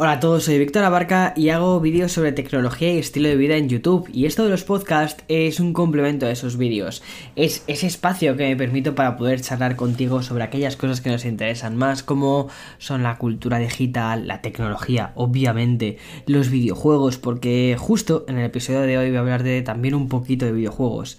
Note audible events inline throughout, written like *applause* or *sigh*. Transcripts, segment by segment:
Hola a todos, soy Víctor Abarca y hago vídeos sobre tecnología y estilo de vida en YouTube y esto de los podcasts es un complemento a esos vídeos. Es ese espacio que me permito para poder charlar contigo sobre aquellas cosas que nos interesan más como son la cultura digital, la tecnología, obviamente, los videojuegos porque justo en el episodio de hoy voy a hablar de también un poquito de videojuegos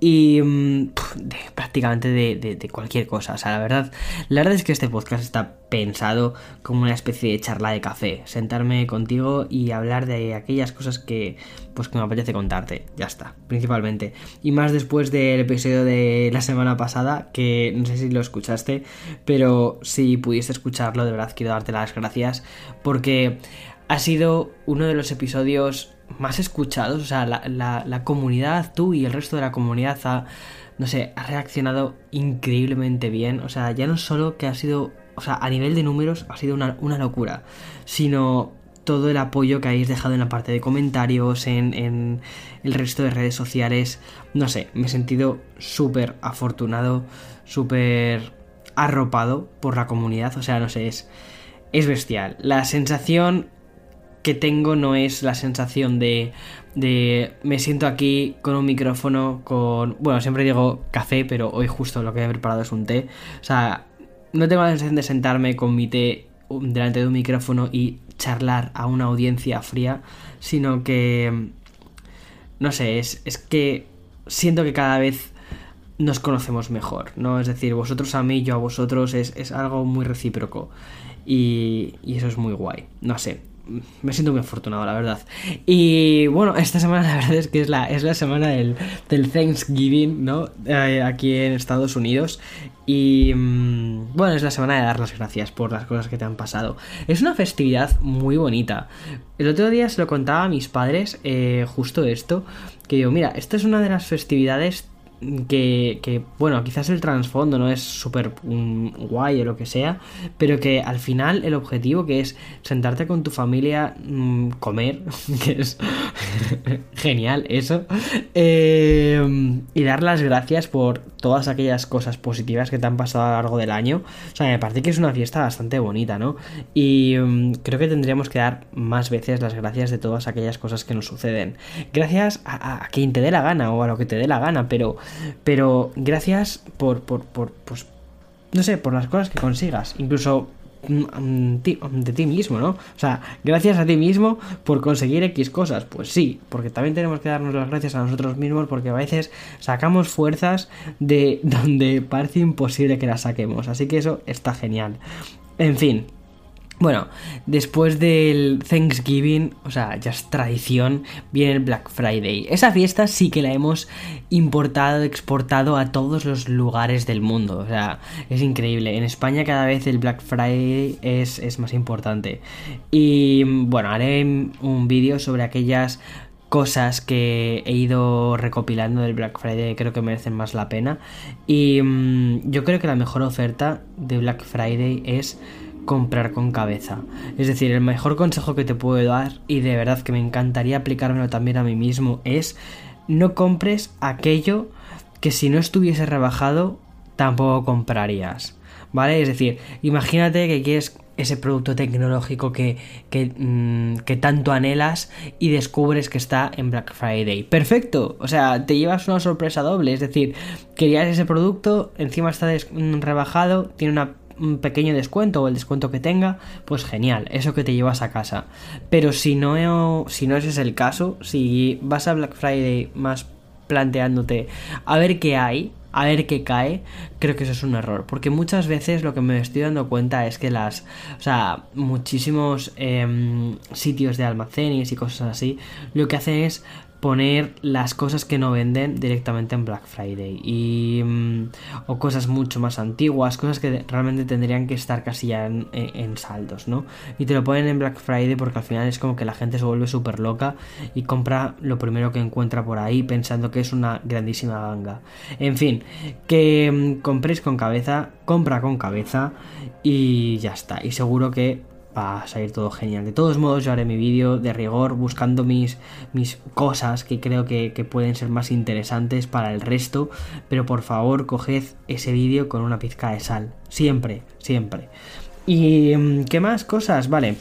y mm, de, prácticamente de, cualquier cosa. O sea, la verdad, la verdad es que este podcast está pensado como una especie de charla de café. Sentarme contigo y hablar de aquellas cosas que, pues, que me apetece contarte. Ya está, principalmente. Y más después del episodio de la semana pasada, que no sé si lo escuchaste, pero si pudiste escucharlo, de verdad quiero darte las gracias porque ha sido uno de los episodios más escuchados, o sea, la, comunidad, tú y el resto de la comunidad ha, no sé, ha reaccionado increíblemente bien, o sea, ya no solo que ha sido, o sea, a nivel de números ha sido una, locura, sino todo el apoyo que habéis dejado en la parte de comentarios, en, en el resto de redes sociales, no sé, me he sentido súper afortunado, súper arropado por la comunidad, o sea, no sé, es, es bestial. La sensación que tengo no es la sensación de, de me siento aquí con un micrófono, con... Bueno, siempre digo café, pero hoy justo lo que he preparado es un té. O sea, no tengo la sensación de sentarme con mi té delante de un micrófono y charlar a una audiencia fría, sino que... No sé, es, es que siento que cada vez nos conocemos mejor, ¿no? Es decir, vosotros a mí, yo a vosotros, es, es algo muy recíproco. Y, y, eso es muy guay. No sé, me siento muy afortunado, la verdad. Y bueno, esta semana *laughs* la verdad es que es la, es la semana del, Thanksgiving, ¿no? Eh, aquí en Estados Unidos. Y mm, bueno, es la semana de dar las gracias por las cosas que te han pasado. Es una festividad muy bonita. El otro día se lo contaba a mis padres eh, justo esto, que digo, mira, esta es una de las festividades que, bueno, quizás el trasfondo no es súper mm, guay o lo que sea, pero que al final el objetivo que es sentarte con tu familia, mm, comer, *laughs* que es *laughs* genial eso, eh, y dar las gracias por todas aquellas cosas positivas que te han pasado a lo largo del año. O sea, me parece que es una fiesta bastante bonita, ¿no? Y mm, creo que tendríamos que dar más veces las gracias de todas aquellas cosas que nos suceden. Gracias a, quien te dé la gana o a lo que te dé la gana, pero pero gracias por, por, por, pues, no sé, por las cosas que consigas. Incluso de ti mismo, ¿no? O sea, gracias a ti mismo por conseguir X cosas. Pues sí, porque también tenemos que darnos las gracias a nosotros mismos porque a veces sacamos fuerzas de *laughs* donde parece imposible que las saquemos. Así que eso está genial. En fin, bueno, después del Thanksgiving, o sea, ya es tradición, viene el Black Friday. Esa fiesta sí que la hemos importado, exportado a todos los lugares del mundo. O sea, es increíble. En España cada vez el Black Friday es, es más importante. Y bueno, haré un vídeo sobre aquellas cosas que he ido recopilando del Black Friday creo que merecen más la pena. Y mm, yo creo que la mejor oferta de Black Friday es comprar con cabeza. Es decir, el mejor consejo que te puedo dar, y de verdad que me encantaría aplicármelo también a mí mismo, es no compres aquello que si no estuviese rebajado tampoco comprarías. ¿Vale? Es decir, imagínate que quieres ese producto tecnológico que, que, mm, que, tanto anhelas y descubres que está en Black Friday. Perfecto, o sea, te llevas una sorpresa doble, es decir, querías ese producto, encima está mm, rebajado, tiene una un pequeño descuento o el descuento que tenga, pues genial, eso que te llevas a casa. Pero si no, si no ese es el caso, si vas a Black Friday más planteándote a ver qué hay, a ver qué cae, creo que eso es un error. Porque muchas veces lo que me estoy dando cuenta es que las, o sea, muchísimos em, sitios de almacenes y cosas así, lo que hacen es poner las cosas que no venden directamente en Black Friday. Y mm, o cosas mucho más antiguas cosas que realmente tendrían que estar casi ya en, saldos no y te lo ponen en Black Friday porque al final es como que la gente se vuelve súper loca y compra lo primero que encuentra por ahí pensando que es una grandísima ganga. En fin que mm, compréis con cabeza compra con cabeza y ya está. Y seguro que va a salir todo genial. De todos modos, yo haré mi vídeo de rigor buscando mis, mis cosas que creo que, pueden ser más interesantes para el resto. Pero por favor, coged ese vídeo con una pizca de sal. Siempre, siempre. ¿Y mm, qué más cosas? Vale.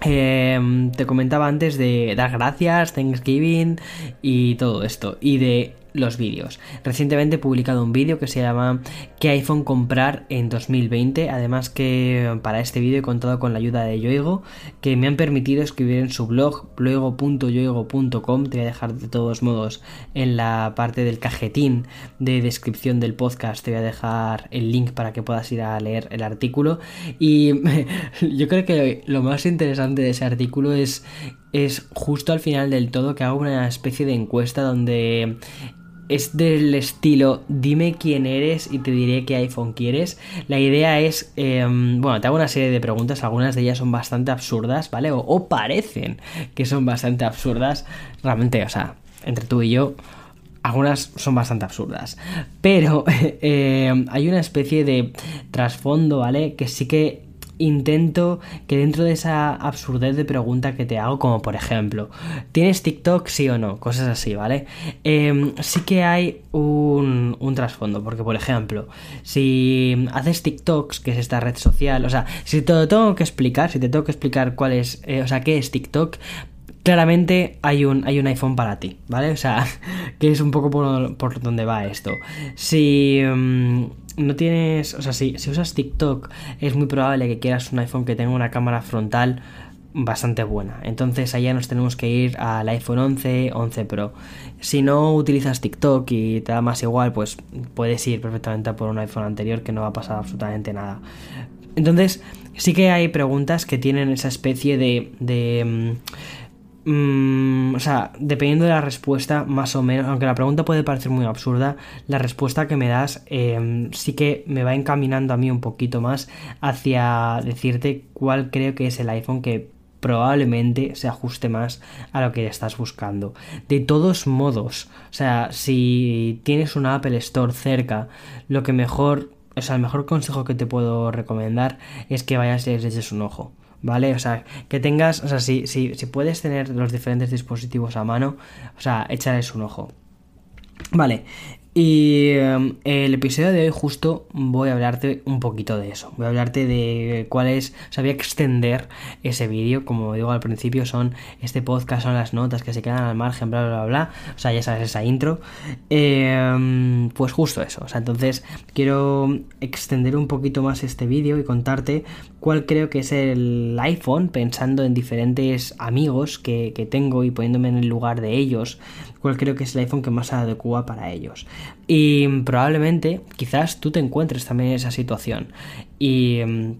Em, te comentaba antes de dar gracias, Thanksgiving y todo esto. Y de los vídeos. Recientemente he publicado un vídeo que se llama ¿Qué iPhone comprar en 2020? Además que para este vídeo he contado con la ayuda de Yoigo, que me han permitido escribir en su blog, luego.yoigo.com. Te voy a dejar de todos modos en la parte del cajetín de descripción del podcast, te voy a dejar el link para que puedas ir a leer el artículo. Y *laughs* yo creo que lo más interesante de ese artículo es es justo al final del todo que hago una especie de encuesta donde es del estilo dime quién eres y te diré qué iPhone quieres. La idea es, em, bueno, te hago una serie de preguntas, algunas de ellas son bastante absurdas, ¿vale? O, parecen que son bastante absurdas. Realmente, o sea, entre tú y yo, algunas son bastante absurdas. Pero *laughs* em, hay una especie de trasfondo, ¿vale? Que sí que intento que dentro de esa absurdez de pregunta que te hago, como por ejemplo, ¿tienes TikTok sí o no? Cosas así, ¿vale? Em, sí que hay un, trasfondo, porque por ejemplo, si haces TikToks, que es esta red social, o sea, si te tengo que explicar, si te tengo que explicar cuál es, eh, o sea, qué es TikTok, claramente hay un, hay un iPhone para ti, ¿vale? O sea, *laughs* que es un poco por, por donde va esto. Si... Em, no tienes, o sea, si, si usas TikTok es muy probable que quieras un iPhone que tenga una cámara frontal bastante buena. Entonces allá nos tenemos que ir al iPhone 11, 11 Pro. Si no utilizas TikTok y te da más igual, pues puedes ir perfectamente por un iPhone anterior que no va a pasar absolutamente nada. Entonces sí que hay preguntas que tienen esa especie de... de mm, o sea, dependiendo de la respuesta, más o menos, aunque la pregunta puede parecer muy absurda, la respuesta que me das em, sí que me va encaminando a mí un poquito más hacia decirte cuál creo que es el iPhone que probablemente se ajuste más a lo que estás buscando. De todos modos, o sea, si tienes una Apple Store cerca, lo que mejor, o sea, el mejor consejo que te puedo recomendar es que vayas y les eches un ojo. ¿Vale? O sea, que tengas, o sea, si, si, si puedes tener los diferentes dispositivos a mano, o sea, échales un ojo. Vale, y em, el episodio de hoy justo voy a hablarte un poquito de eso. Voy a hablarte de cuál es, o sea, voy a extender ese vídeo, como digo al principio, son este podcast, son las notas que se quedan al margen, bla, bla, bla, O sea, ya sabes esa intro. Em, pues justo eso. O sea, entonces quiero extender un poquito más este vídeo y contarte cuál creo que es el iPhone, pensando en diferentes amigos que, que tengo y poniéndome en el lugar de ellos, cuál creo que es el iPhone que más se adecua para ellos. Y probablemente, quizás tú te encuentres también en esa situación. Y mm,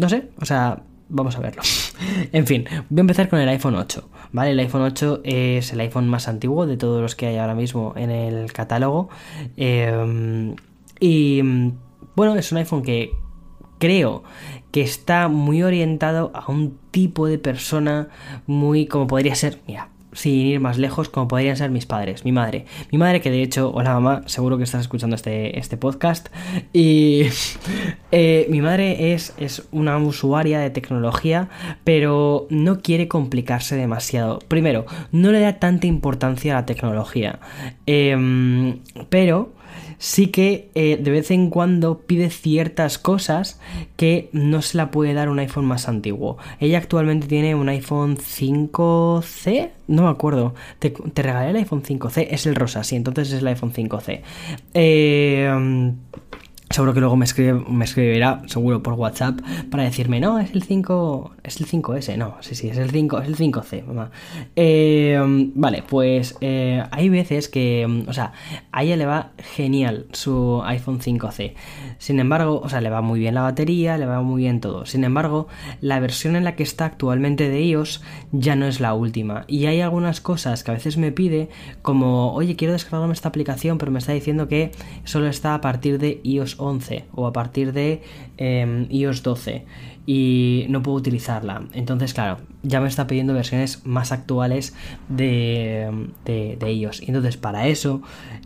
no sé, o sea, vamos a verlo. *laughs* en fin, voy a empezar con el iPhone 8. ¿Vale? El iPhone 8 es el iPhone más antiguo de todos los que hay ahora mismo en el catálogo. Em, y mm, bueno, es un iPhone que creo que está muy orientado a un tipo de persona muy como podría ser, mira, sin ir más lejos, como podrían ser mis padres, mi madre. Mi madre, que de hecho, hola mamá, seguro que estás escuchando este, este podcast. Y *laughs* eh, mi madre es, es una usuaria de tecnología, pero no quiere complicarse demasiado. Primero, no le da tanta importancia a la tecnología. Em, pero sí que eh, de vez en cuando pide ciertas cosas que no se la puede dar un iPhone más antiguo. Ella actualmente tiene un iPhone 5C, no me acuerdo. Te, regalé el iPhone 5C, es el rosa, sí, entonces es el iPhone 5C. Eh, Seguro que luego me, escribe, me escribirá, seguro por WhatsApp, para decirme, no, es el 5, es el 5S, no, sí, sí, es el 5, es el 5C, mamá. Eh, vale, pues eh, hay veces que, o sea, a ella le va genial su iPhone 5C. Sin embargo, o sea, le va muy bien la batería, le va muy bien todo. Sin embargo, la versión en la que está actualmente de iOS ya no es la última. Y hay algunas cosas que a veces me pide, como, oye, quiero descargarme esta aplicación, pero me está diciendo que solo está a partir de iOS 11 o a partir de em, iOS 12 y no puedo utilizarla. Entonces, claro, ya me está pidiendo versiones más actuales de, de, ellos. Entonces, para eso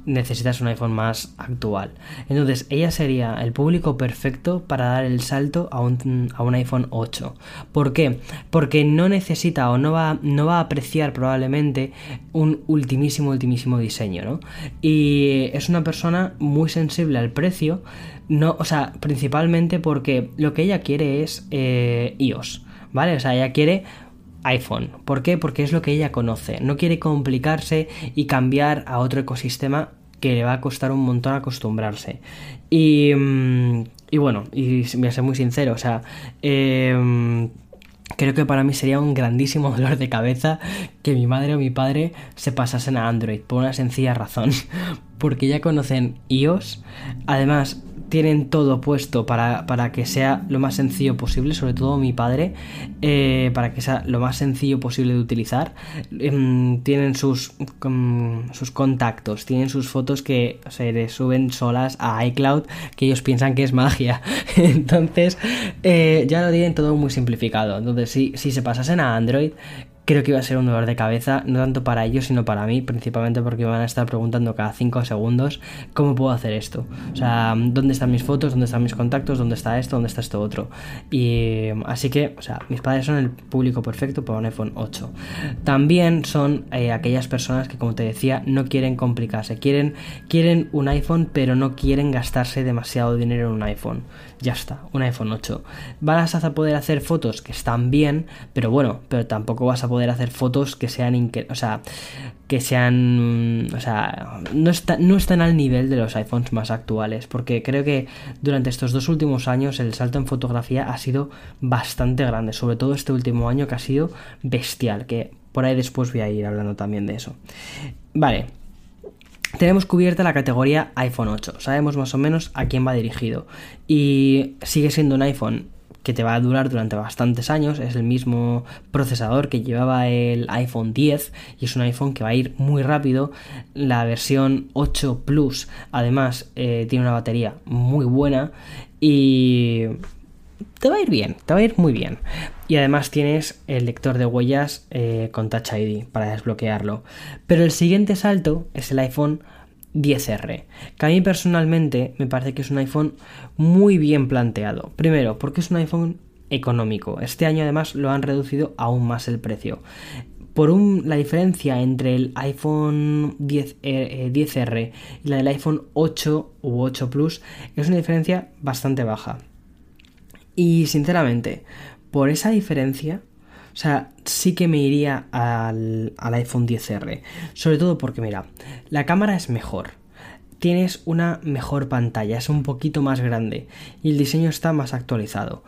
necesitas un iPhone más actual. Entonces, ella sería el público perfecto para dar el salto a un, a un iPhone 8. ¿Por qué? Porque no necesita o no va, no va a apreciar probablemente un ultimísimo, ultimísimo diseño, ¿no? Y es una persona muy sensible al precio. No, o sea, principalmente porque lo que ella quiere es eh, iOS. ¿vale? O sea, ella quiere iPhone. ¿Por qué? Porque es lo que ella conoce. No quiere complicarse y cambiar a otro ecosistema que le va a costar un montón acostumbrarse. Y, mm, y bueno, y voy a ser muy sincero, o sea, eh, Creo que para mí sería un grandísimo *laughs* dolor de cabeza que mi madre o mi padre se pasasen a Android, por una sencilla razón. *laughs* Porque ya conocen iOS, además tienen todo puesto para, que sea lo más sencillo posible, sobre todo mi padre, eh, para que sea lo más sencillo posible de utilizar. Em, tienen sus, sus contactos, tienen sus fotos que se les suben solas a iCloud, que ellos piensan que es magia. *laughs* Entonces, eh, ya lo tienen todo muy simplificado. Entonces, si, si se pasasen a Android, creo que iba a ser un dolor de cabeza, no tanto para ellos, sino para mí, principalmente porque me van a estar preguntando cada 5 segundos cómo puedo hacer esto. O sea, ¿dónde están mis fotos? ¿Dónde están mis contactos? ¿Dónde está esto? ¿Dónde está esto otro? Y así que, o sea, mis padres son el público perfecto para un iPhone 8. También son eh, aquellas personas que, como te decía, no quieren complicarse. Quieren, quieren un iPhone, pero no quieren gastarse demasiado dinero en un iPhone. Ya está, un iPhone 8. Vas a poder hacer fotos que están bien, pero bueno, pero tampoco vas a poder hacer fotos que sean, o sea, que sean, o sea, no, no están al nivel de los iPhones más actuales, porque creo que durante estos dos últimos años el salto en fotografía ha sido bastante grande, sobre todo este último año que ha sido bestial, que por ahí después voy a ir hablando también de eso. Vale, tenemos cubierta la categoría iPhone 8, sabemos más o menos a quién va dirigido y sigue siendo un iPhone que te va a durar durante bastantes años, es el mismo procesador que llevaba el iPhone 10 y es un iPhone que va a ir muy rápido, la versión 8 Plus además eh, tiene una batería muy buena y te va a ir bien, te va a ir muy bien. Y además tienes el lector de huellas eh, con Touch ID para desbloquearlo. Pero el siguiente salto es el iPhone 10R, que a mí personalmente me parece que es un iPhone muy bien planteado. Primero, porque es un iPhone económico. Este año además lo han reducido aún más el precio. Por un, la diferencia entre el iPhone 10, eh, 10R eh, y la del iPhone 8 u 8 Plus es una diferencia bastante baja. Y sinceramente, por esa diferencia, o sea, sí que me iría al, iPhone 10R. Sobre todo porque, mira, la cámara es mejor. Tienes una mejor pantalla, es un poquito más grande y el diseño está más actualizado.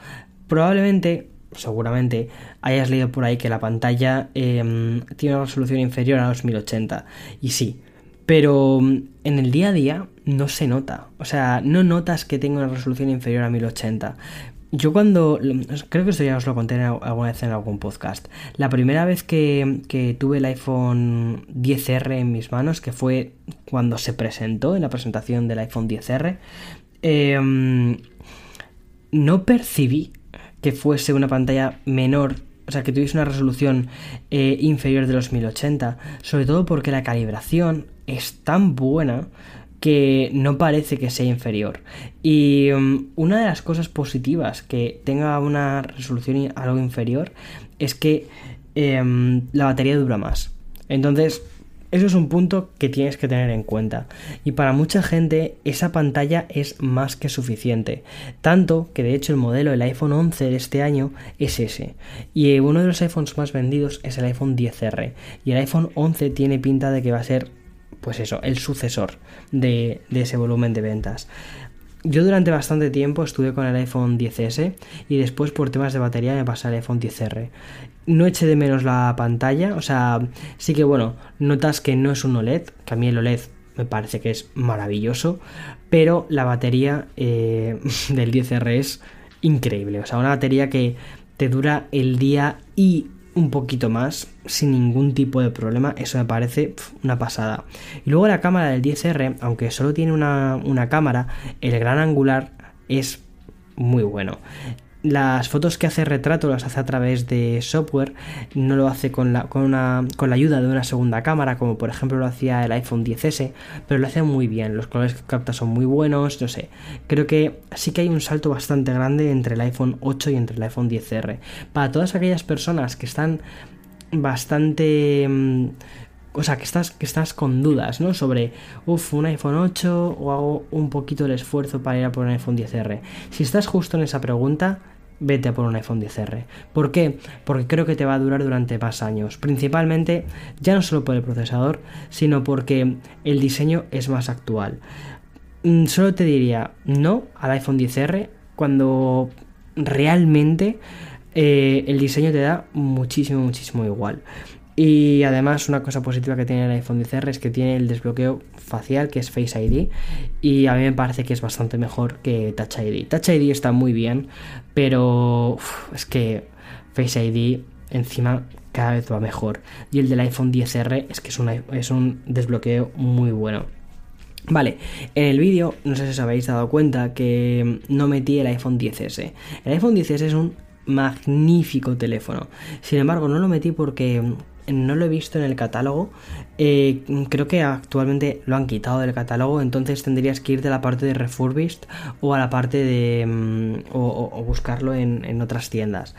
Probablemente, seguramente, hayas leído por ahí que la pantalla em, tiene una resolución inferior a los 1080. Y sí, pero mm, en el día a día no se nota. O sea, no notas que tenga una resolución inferior a 1080. Yo cuando, creo que esto ya os lo conté alguna vez en algún podcast, la primera vez que, tuve el iPhone 10R en mis manos, que fue cuando se presentó en la presentación del iPhone 10R, em, no percibí que fuese una pantalla menor o sea, que tuviese una resolución eh, inferior de los 1080, sobre todo porque la calibración es tan buena que no parece que sea inferior. Y um, una de las cosas positivas que tenga una resolución algo inferior es que em, la batería dura más. Entonces, eso es un punto que tienes que tener en cuenta. Y para mucha gente esa pantalla es más que suficiente. Tanto que de hecho el modelo del iPhone 11 de este año es ese. Y uno de los iPhones más vendidos es el iPhone 10R. Y el iPhone 11 tiene pinta de que va a ser pues eso, el sucesor de, ese volumen de ventas. Yo durante bastante tiempo estuve con el iPhone 10S y después por temas de batería me pasé al iPhone 10R. No eché de menos la pantalla, o sea, sí que bueno, notas que no es un OLED, que a mí el OLED me parece que es maravilloso, pero la batería eh, *laughs* del 10R es increíble, o sea, una batería que te dura el día y un poquito más sin ningún tipo de problema. Eso me parece una pasada. Y luego la cámara del 10R, aunque solo tiene una, una cámara, el gran angular es muy bueno las fotos que hace retrato las hace a través de software, no lo hace con la, con, una, con la ayuda de una segunda cámara, como por ejemplo lo hacía el iPhone 10S, pero lo hace muy bien, los colores que capta son muy buenos, no sé, creo que sí que hay un salto bastante grande entre el iPhone 8 y entre el iPhone 10R. Para todas aquellas personas que están bastante... Mm, o sea, que estás, que estás con dudas, ¿no? Sobre, uff, un iPhone 8 o hago un poquito el esfuerzo para ir a por un iPhone 10R. Si estás justo en esa pregunta, vete a por un iPhone 10R. ¿Por qué? Porque creo que te va a durar durante más años. Principalmente, ya no solo por el procesador, sino porque el diseño es más actual. Mm, solo te diría no al iPhone 10R cuando realmente eh, el diseño te da muchísimo, muchísimo igual. Y además una cosa positiva que tiene el iPhone XR es que tiene el desbloqueo facial que es Face ID y a mí me parece que es bastante mejor que Touch ID. Touch ID está muy bien, pero es que Face ID encima cada vez va mejor. Y el del iPhone XR es que es, es un desbloqueo muy bueno. Vale, en el vídeo, no sé si os habéis dado cuenta que no metí el iPhone 10S. El iPhone 10S es un magnífico teléfono. Sin embargo, no lo metí porque no lo he visto en el catálogo. Eh, creo que actualmente lo han quitado del catálogo, entonces tendrías que irte a la parte de refurbished o a la parte de... Mm, o, buscarlo en, otras tiendas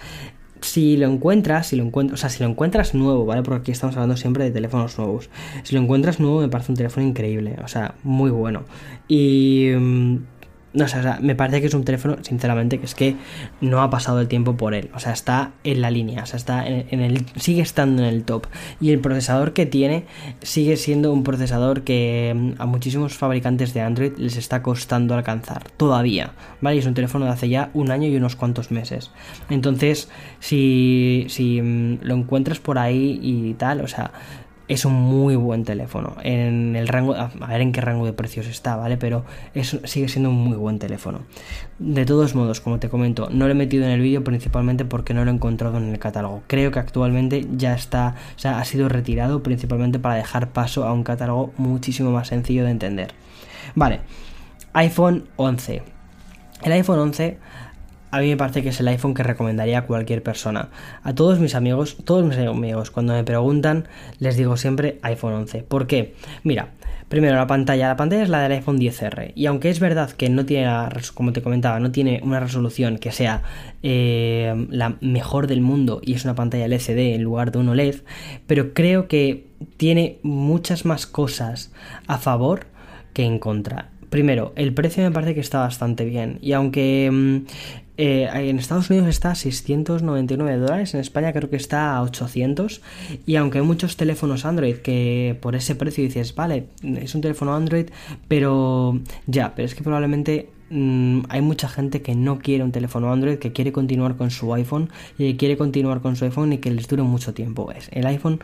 si lo encuentras, si lo encuentras, o sea, si lo encuentras nuevo, ¿vale? Porque aquí estamos hablando siempre de teléfonos nuevos. Si lo encuentras nuevo, me parece un teléfono increíble, o sea, muy bueno. Y mm, no sé, o sea, me parece que es un teléfono, sinceramente, que es que no ha pasado el tiempo por él. O sea, está en la línea, o sea, está en, el. sigue estando en el top. Y el procesador que tiene sigue siendo un procesador que mm, a muchísimos fabricantes de Android les está costando alcanzar. Todavía. ¿Vale? Y es un teléfono de hace ya un año y unos cuantos meses. Entonces, si, si mm, lo encuentras por ahí y tal, o sea es un muy buen teléfono. En el rango, a ver en qué rango de precios está, ¿vale? Pero sigue siendo un muy buen teléfono. De todos modos, como te comento, no lo he metido en el vídeo principalmente porque no lo he encontrado en el catálogo. Creo que actualmente ya está, o sea, ha sido retirado principalmente para dejar paso a un catálogo muchísimo más sencillo de entender. Vale, iPhone 11. El iPhone 11 a mí me parece que es el iPhone que recomendaría a cualquier persona. A todos mis amigos, todos mis amigos, cuando me preguntan, les digo siempre iPhone 11. ¿Por qué? Mira, primero la pantalla. La pantalla es la del iPhone 10R. Y aunque es verdad que no tiene, como te comentaba, no tiene una resolución que sea eh, la mejor del mundo y es una pantalla LCD en lugar de un OLED, pero creo que tiene muchas más cosas a favor que en contra. Primero, el precio me parece que está bastante bien. Y aunque mm, eh, en Estados Unidos está a 699 dólares, en España creo que está a 800 y aunque hay muchos teléfonos Android que por ese precio dices, vale, es un teléfono Android, pero ya, pero es que probablemente mm, hay mucha gente que no quiere un teléfono Android, que quiere continuar con su iPhone y que quiere continuar con su iPhone y que les dure mucho tiempo. El iPhone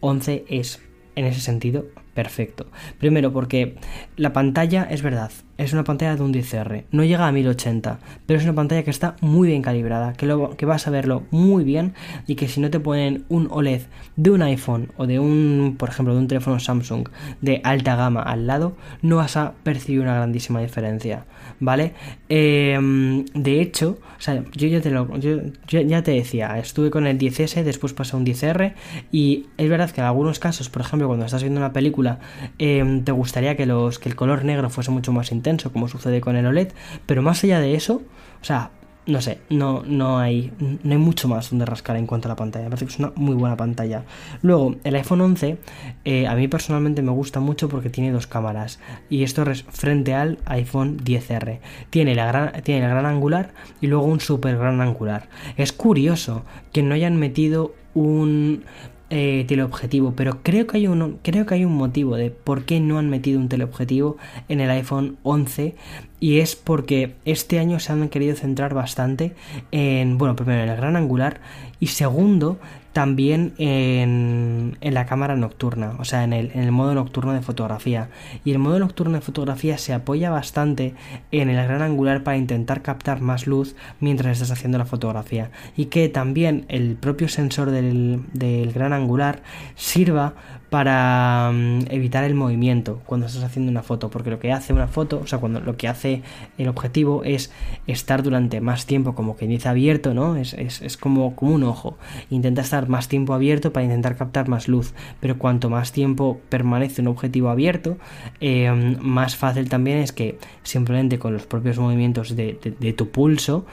11 es en ese sentido perfecto. Primero porque la pantalla es verdad, es una pantalla de un 10R, no llega a 1080, pero es una pantalla que está muy bien calibrada, que, lo, que vas a verlo muy bien y que si no te ponen un OLED de un iPhone o de un, por ejemplo, de un teléfono Samsung de alta gama al lado, no vas a percibir una grandísima diferencia, ¿vale? Em, de hecho, o sea, yo ya te lo, yo, ya te decía, estuve con el 10S, después pasé a un 10R y es verdad que en algunos casos, por ejemplo, cuando estás viendo una película, em, te gustaría que los que el color negro fuese mucho más intenso como sucede con el OLED, pero más allá de eso, o sea, no sé, no, no, hay, no hay mucho más donde rascar en cuanto a la pantalla. Me parece que es una muy buena pantalla. Luego, el iPhone 11, eh, a mí personalmente me gusta mucho porque tiene dos cámaras. Y esto es frente al iPhone 10R. Tiene, la tiene el gran angular y luego un super gran angular. Es curioso que no hayan metido un eh, teleobjetivo, pero creo que, hay un, creo que hay un motivo de por qué no han metido un teleobjetivo en el iPhone 11 y es porque este año se han querido centrar bastante en, bueno, primero en el gran angular y segundo también en, en, la cámara nocturna, o sea, en el, en el, modo nocturno de fotografía. Y el modo nocturno de fotografía se apoya bastante en el gran angular para intentar captar más luz mientras estás haciendo la fotografía. Y que también el propio sensor del, del gran angular sirva para mm, evitar el movimiento cuando estás haciendo una foto, porque lo que hace una foto, o sea, cuando lo que hace el objetivo es estar durante más tiempo, como que dice abierto, ¿no? Es, es, como, como un ojo. Intenta estar más tiempo abierto para intentar captar más luz, pero cuanto más tiempo permanece un objetivo abierto, em, más fácil también es que simplemente con los propios movimientos de tu pulso,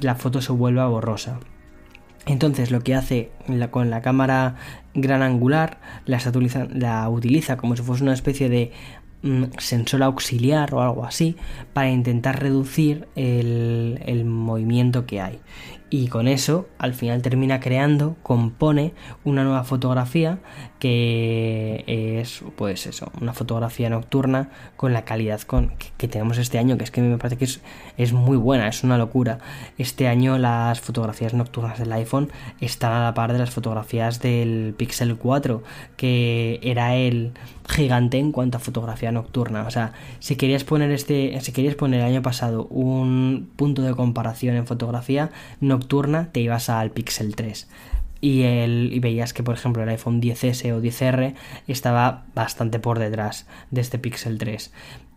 la foto se vuelva borrosa. Entonces lo que hace con la cámara gran angular la, la utiliza como si fuese una especie de mm, sensor auxiliar o algo así para intentar reducir el movimiento que hay. Y con eso al final termina creando, compone una nueva fotografía que es pues eso, una fotografía nocturna con la calidad con, que, tenemos este año, que es que me parece que es, es, muy buena, es una locura. Este año las fotografías nocturnas del iPhone están a la par de las fotografías del Pixel 4, que era el gigante en cuanto a fotografía nocturna. O sea, si querías poner este, si querías poner el año pasado un punto de comparación en fotografía nocturna, te ibas al Pixel 3. Y, el, y veías que, por ejemplo, el iPhone 10S o 10R estaba bastante por detrás de este Pixel 3.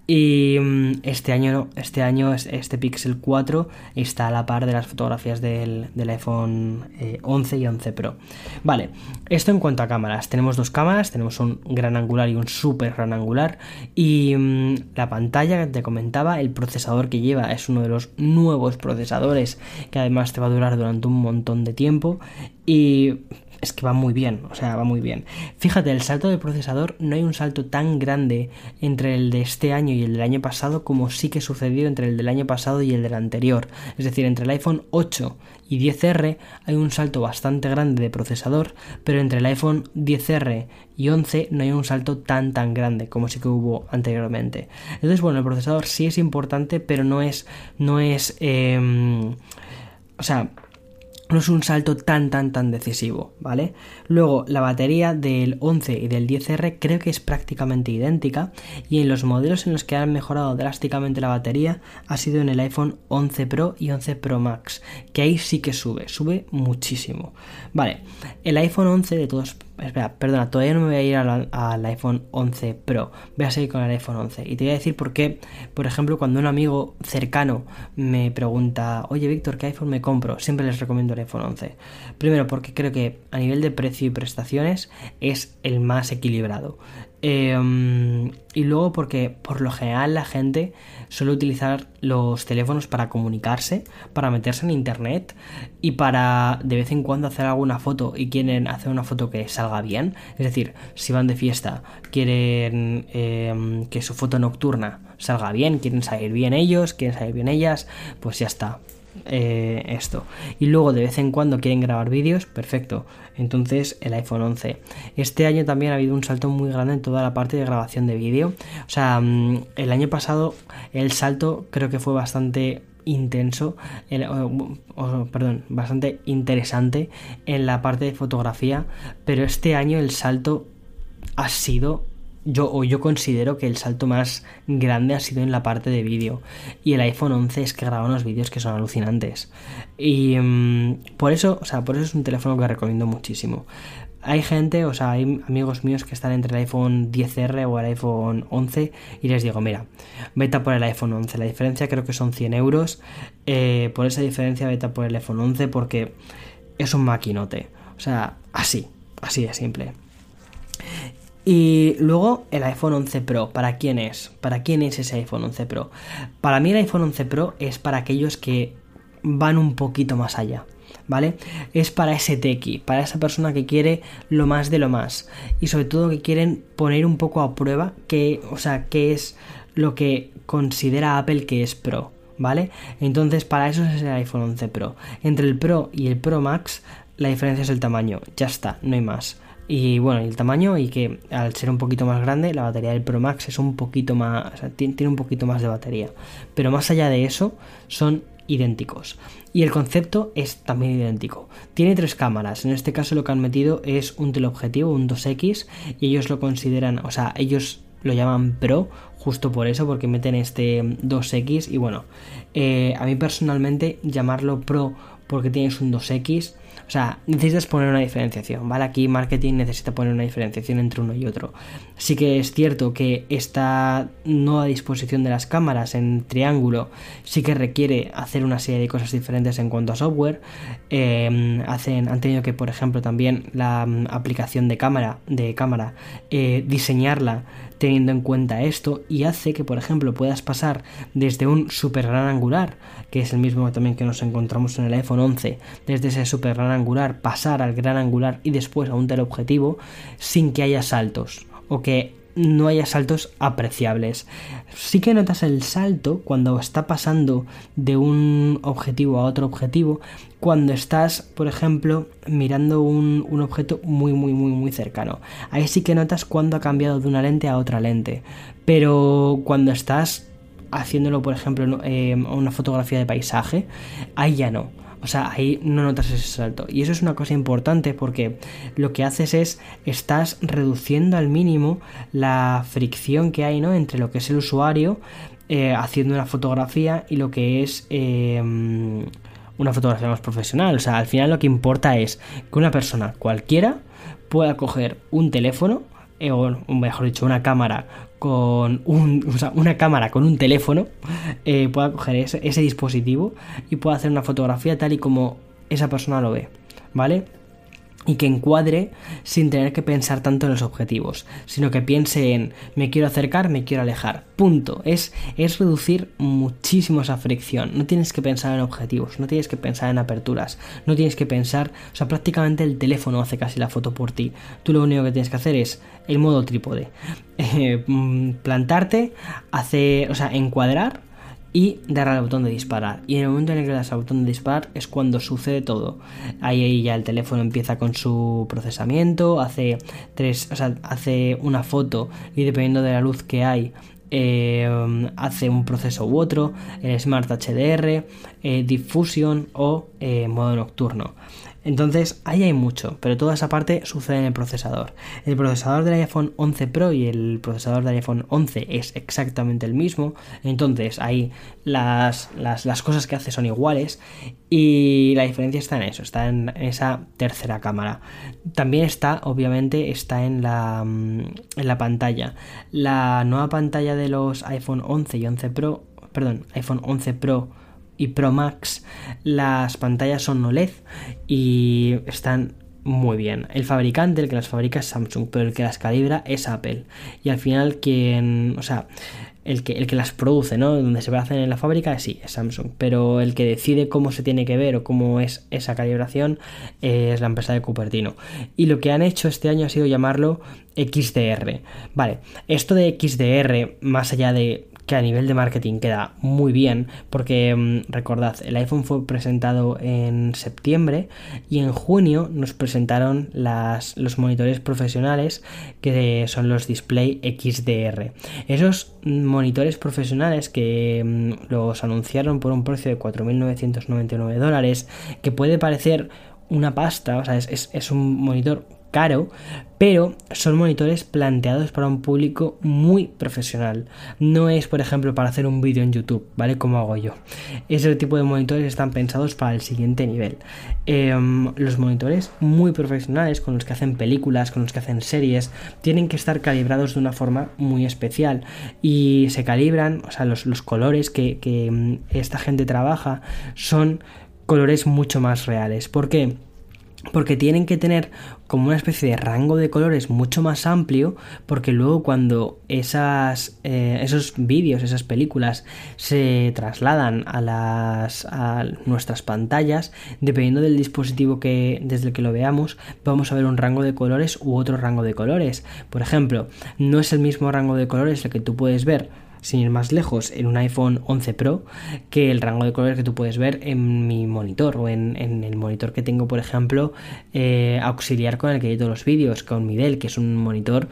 Y mm, este año no, este año este Pixel 4 está a la par de las fotografías del, iPhone 11 eh, y 11 Pro. Vale, esto en cuanto a cámaras. Tenemos dos cámaras, tenemos un gran angular y un super gran angular. Y mm, la pantalla que te comentaba, el procesador que lleva es uno de los nuevos procesadores que además te va a durar durante un montón de tiempo. Y es que va muy bien, o sea, va muy bien. Fíjate, el salto del procesador no hay un salto tan grande entre el de este año y el del año pasado como sí que sucedió entre el del año pasado y el del anterior. Es decir, entre el iPhone 8 y 10R hay un salto bastante grande de procesador, pero entre el iPhone 10R y 11 no hay un salto tan tan grande como sí que hubo anteriormente. Entonces, bueno, el procesador sí es importante, pero no es, no es, em, o sea, no es un salto tan tan tan decisivo, ¿vale? Luego la batería del 11 y del 10R creo que es prácticamente idéntica y en los modelos en los que han mejorado drásticamente la batería ha sido en el iPhone 11 Pro y 11 Pro Max, que ahí sí que sube, sube muchísimo. Vale, el iPhone 11 de todos Espera, perdona, todavía no me voy a ir al, iPhone 11 Pro. Voy a seguir con el iPhone 11. Y te voy a decir por qué, por ejemplo, cuando un amigo cercano me pregunta, oye Víctor, ¿qué iPhone me compro? Siempre les recomiendo el iPhone 11. Primero, porque creo que a nivel de precio y prestaciones es el más equilibrado. Em, y luego porque por lo general la gente suele utilizar los teléfonos para comunicarse, para meterse en internet y para de vez en cuando hacer alguna foto y quieren hacer una foto que salga bien. Es decir, si van de fiesta, quieren em, que su foto nocturna salga bien, quieren salir bien ellos, quieren salir bien ellas, pues ya está. Eh, esto. Y luego de vez en cuando quieren grabar vídeos, perfecto. Entonces el iPhone 11. Este año también ha habido un salto muy grande en toda la parte de grabación de vídeo. O sea, mm, el año pasado el salto creo que fue bastante intenso, perdón, bastante interesante en la parte de fotografía, pero este año el salto ha sido yo, o yo considero que el salto más grande ha sido en la parte de vídeo. Y el iPhone 11 es que graba unos vídeos que son alucinantes. Y mm, por eso, o sea, por eso es un teléfono que recomiendo muchísimo. Hay gente, o sea, hay amigos míos que están entre el iPhone 10R o el iPhone 11 y les digo, mira, vete por el iPhone 11. La diferencia creo que son 100 euros. Eh, por esa diferencia vete por el iPhone 11 porque es un maquinote. O sea, así, así de simple. Y luego el iPhone 11 Pro, ¿para quién es? ¿Para quién es ese iPhone 11 Pro? Para mí el iPhone 11 Pro es para aquellos que van un poquito más allá, ¿vale? Es para ese tequi, para esa persona que quiere lo más de lo más y sobre todo que quieren poner un poco a prueba que, o sea, qué es lo que considera Apple que es Pro, ¿vale? Entonces para eso es el iPhone 11 Pro. Entre el Pro y el Pro Max la diferencia es el tamaño, ya está, no hay más. Y bueno, el tamaño y que al ser un poquito más grande, la batería del Pro Max es un poquito más, o sea, tiene un poquito más de batería. Pero más allá de eso, son idénticos. Y el concepto es también idéntico. Tiene tres cámaras. En este caso lo que han metido es un teleobjetivo, un 2X, y ellos lo consideran, o sea, ellos lo llaman Pro, justo por eso, porque meten este 2X. Y bueno, eh, a mí personalmente llamarlo Pro porque tienes un 2X o sea, necesitas poner una diferenciación, ¿vale? Aquí marketing necesita poner una diferenciación entre uno y otro. Sí que es cierto que esta nueva disposición de las cámaras en triángulo sí que requiere hacer una serie de cosas diferentes en cuanto a software. Em, hacen, han tenido que, por ejemplo, también la mm, aplicación de cámara, de cámara eh, diseñarla teniendo en cuenta esto y hace que, por ejemplo, puedas pasar desde un super gran angular, que es el mismo también que nos encontramos en el iPhone 11, desde ese super gran angular pasar al gran angular y después a un teleobjetivo sin que haya saltos o que no haya saltos apreciables. Sí que notas el salto cuando está pasando de un objetivo a otro objetivo, cuando estás, por ejemplo, mirando un, objeto muy, muy, muy, muy cercano. Ahí sí que notas cuando ha cambiado de una lente a otra lente. Pero cuando estás haciéndolo, por ejemplo, eh, una fotografía de paisaje, ahí ya no. O sea, ahí no notas ese salto. Y eso es una cosa importante porque lo que haces es, estás reduciendo al mínimo la fricción que hay ¿no? entre lo que es el usuario eh, haciendo una fotografía y lo que es em, una fotografía más profesional. O sea, al final lo que importa es que una persona cualquiera pueda coger un teléfono, eh, o mejor dicho, una cámara con un, una cámara con un teléfono eh, pueda coger ese, ese dispositivo y pueda hacer una fotografía tal y como esa persona lo ve, ¿vale? Y que encuadre sin tener que pensar tanto en los objetivos, sino que piense en me quiero acercar, me quiero alejar. Punto. Es, es reducir muchísimo esa fricción. No tienes que pensar en objetivos, no tienes que pensar en aperturas, no tienes que pensar, o sea, prácticamente el teléfono hace casi la foto por ti. Tú lo único que tienes que hacer es el modo trípode. *laughs* Eh, mm, plantarte, hacer, o sea, encuadrar y dar al botón de disparar. Y en el momento en el que das al botón de disparar es cuando sucede todo. Ahí, ya el teléfono empieza con su procesamiento, hace tres, o sea, hace una foto y dependiendo de la luz que hay, eh, hace un proceso u otro, el Smart HDR, eh, Diffusion o eh, modo nocturno. Entonces, ahí hay mucho, pero toda esa parte sucede en el procesador. El procesador del iPhone 11 Pro y el procesador del iPhone 11 es exactamente el mismo. Entonces, ahí las, las, cosas que hace son iguales. Y la diferencia está en eso, está en esa tercera cámara. También está, obviamente, está en la, mm, en la pantalla. La nueva pantalla de los iPhone 11 y 11 Pro, perdón, iPhone 11 Pro y Pro Max las pantallas son OLED y están muy bien. El fabricante, el que las fabrica es Samsung, pero el que las calibra es Apple. Y al final quien, o sea, el que, el que las produce, ¿no? Donde se hacer en la fábrica, sí, es Samsung. Pero el que decide cómo se tiene que ver o cómo es esa calibración es la empresa de Cupertino. Y lo que han hecho este año ha sido llamarlo XDR. Vale, esto de XDR, más allá de que a nivel de marketing queda muy bien porque mm, recordad el iPhone fue presentado en septiembre y en junio nos presentaron las, los monitores profesionales que son los display XDR esos monitores profesionales que mm, los anunciaron por un precio de 4.999 dólares que puede parecer una pasta, o sea, es, es un monitor caro, pero son monitores planteados para un público muy profesional. No es, por ejemplo, para hacer un vídeo en YouTube, ¿vale? Como hago yo. Ese tipo de monitores están pensados para el siguiente nivel. Em, los monitores muy profesionales, con los que hacen películas, con los que hacen series, tienen que estar calibrados de una forma muy especial. Y se calibran, o sea, los, colores que, que mm, esta gente trabaja son colores mucho más reales. ¿Por qué? Porque tienen que tener como una especie de rango de colores mucho más amplio porque luego cuando esas, eh, esos vídeos, esas películas se trasladan a, las, a nuestras pantallas, dependiendo del dispositivo que, desde el que lo veamos, vamos a ver un rango de colores u otro rango de colores. Por ejemplo, no es el mismo rango de colores el que tú puedes ver sin ir más lejos, en un iPhone 11 Pro que el rango de colores que tú puedes ver en mi monitor o en, el monitor que tengo, por ejemplo, eh, auxiliar con el que edito los vídeos, con mi Dell, que es un monitor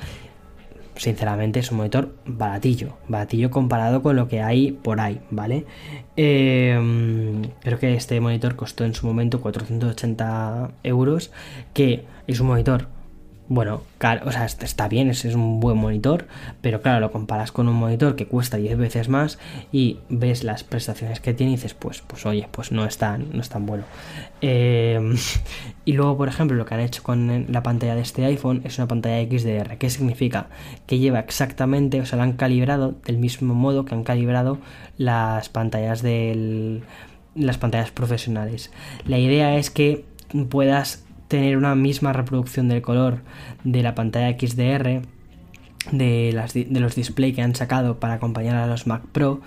sinceramente es un monitor baratillo, baratillo comparado con lo que hay por ahí, ¿vale? Eh, creo que este monitor costó en su momento 480 euros, que es un monitor bueno, o sea, está bien, es, es, un buen monitor, pero claro, lo comparas con un monitor que cuesta 10 veces más y ves las prestaciones que tiene y dices, pues, pues oye, pues no es tan, no es tan bueno. Em, *laughs* y luego, por ejemplo, lo que han hecho con la pantalla de este iPhone es una pantalla XDR. ¿Qué significa? Que lleva exactamente, o sea, la han calibrado del mismo modo que han calibrado las pantallas del las pantallas profesionales. La idea es que puedas tener una misma reproducción del color de la pantalla XDR de, de los display que han sacado para acompañar a los Mac Pro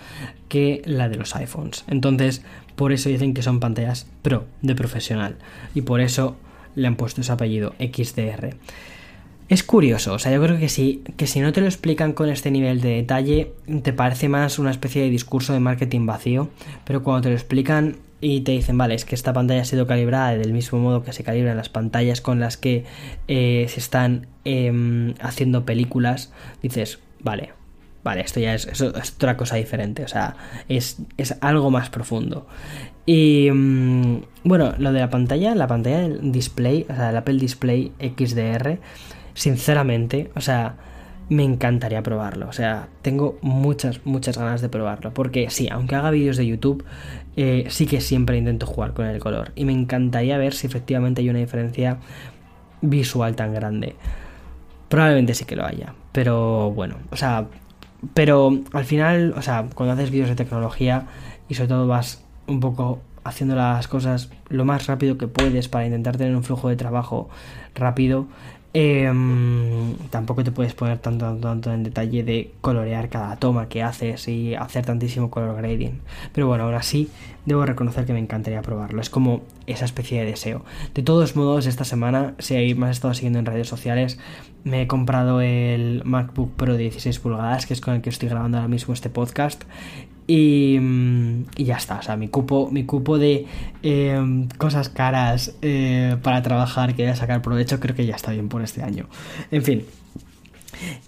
que la de los iPhones. Entonces, por eso dicen que son pantallas Pro de profesional y por eso le han puesto ese apellido XDR. Es curioso, o sea, yo creo que si, que si no te lo explican con este nivel de detalle, te parece más una especie de discurso de marketing vacío, pero cuando te lo explican y te dicen, vale, es que esta pantalla ha sido calibrada del mismo modo que se calibran las pantallas con las que eh, se están em, haciendo películas, dices, vale, vale, esto ya es, otra cosa diferente, o sea, es, es algo más profundo. Y mm, bueno, lo de la pantalla, la pantalla del display, o sea, el Apple Display XDR, sinceramente, o sea, me encantaría probarlo. O sea, tengo muchas, muchas ganas de probarlo. Porque sí, aunque haga vídeos de YouTube, eh, sí que siempre intento jugar con el color. Y me encantaría ver si efectivamente hay una diferencia visual tan grande. Probablemente sí que lo haya. Pero bueno, o sea, pero al final, o sea, cuando haces vídeos de tecnología y sobre todo vas un poco haciendo las cosas lo más rápido que puedes para intentar tener un flujo de trabajo rápido, Em, tampoco te puedes poner tanto, tanto en detalle de colorear cada toma que haces y hacer tantísimo color grading. Pero bueno, aún así, debo reconocer que me encantaría probarlo. Es como esa especie de deseo. De todos modos, esta semana, si me has estado siguiendo en redes sociales, me he comprado el MacBook Pro de 16 pulgadas, que es con el que estoy grabando ahora mismo este podcast. Mm, y, ya está, o sea, mi cupo, mi cupo de em, cosas caras eh, para trabajar que voy a sacar provecho creo que ya está bien por este año. En fin.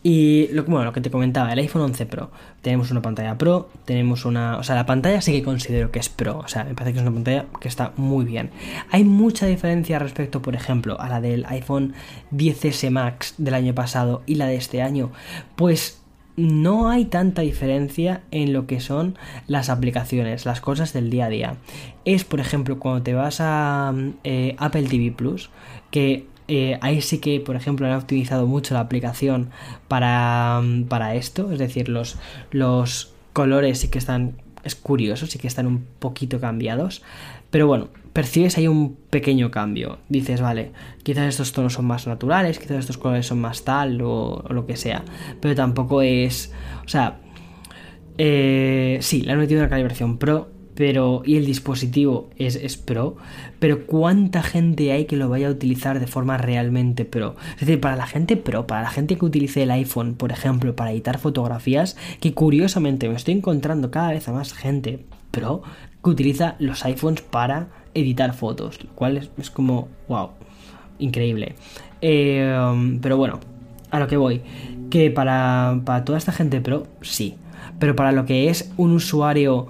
Y bueno, lo que te comentaba, el iPhone 11 Pro. Tenemos una pantalla Pro, tenemos una... O sea, la pantalla sí que considero que es Pro. O sea, me parece que es una pantalla que está muy bien. Hay mucha diferencia respecto, por ejemplo, a la del iPhone 10S Max del año pasado y la de este año. Pues no hay tanta diferencia en lo que son las aplicaciones, las cosas del día a día. Es, por ejemplo, cuando te vas a eh, Apple TV Plus, que eh, ahí sí que, por ejemplo, han optimizado mucho la aplicación para, para esto, es decir, los, los colores sí que están, es curioso, sí que están un poquito cambiados, pero bueno, percibes ahí un pequeño cambio. Dices, vale, quizás estos tonos son más naturales, quizás estos colores son más tal o, lo que sea. Pero tampoco es... O sea, eh, sí, le han metido una calibración pro, pero y el dispositivo es, es, pro, pero ¿cuánta gente hay que lo vaya a utilizar de forma realmente pro? Es decir, para la gente pro, para la gente que utilice el iPhone, por ejemplo, para editar fotografías, que curiosamente me estoy encontrando cada vez a más gente pro que utiliza los iPhones para editar fotos, lo cual es, como, wow, increíble. Eh, pero bueno, a lo que voy, que para, para toda esta gente pro, sí, pero para lo que es un usuario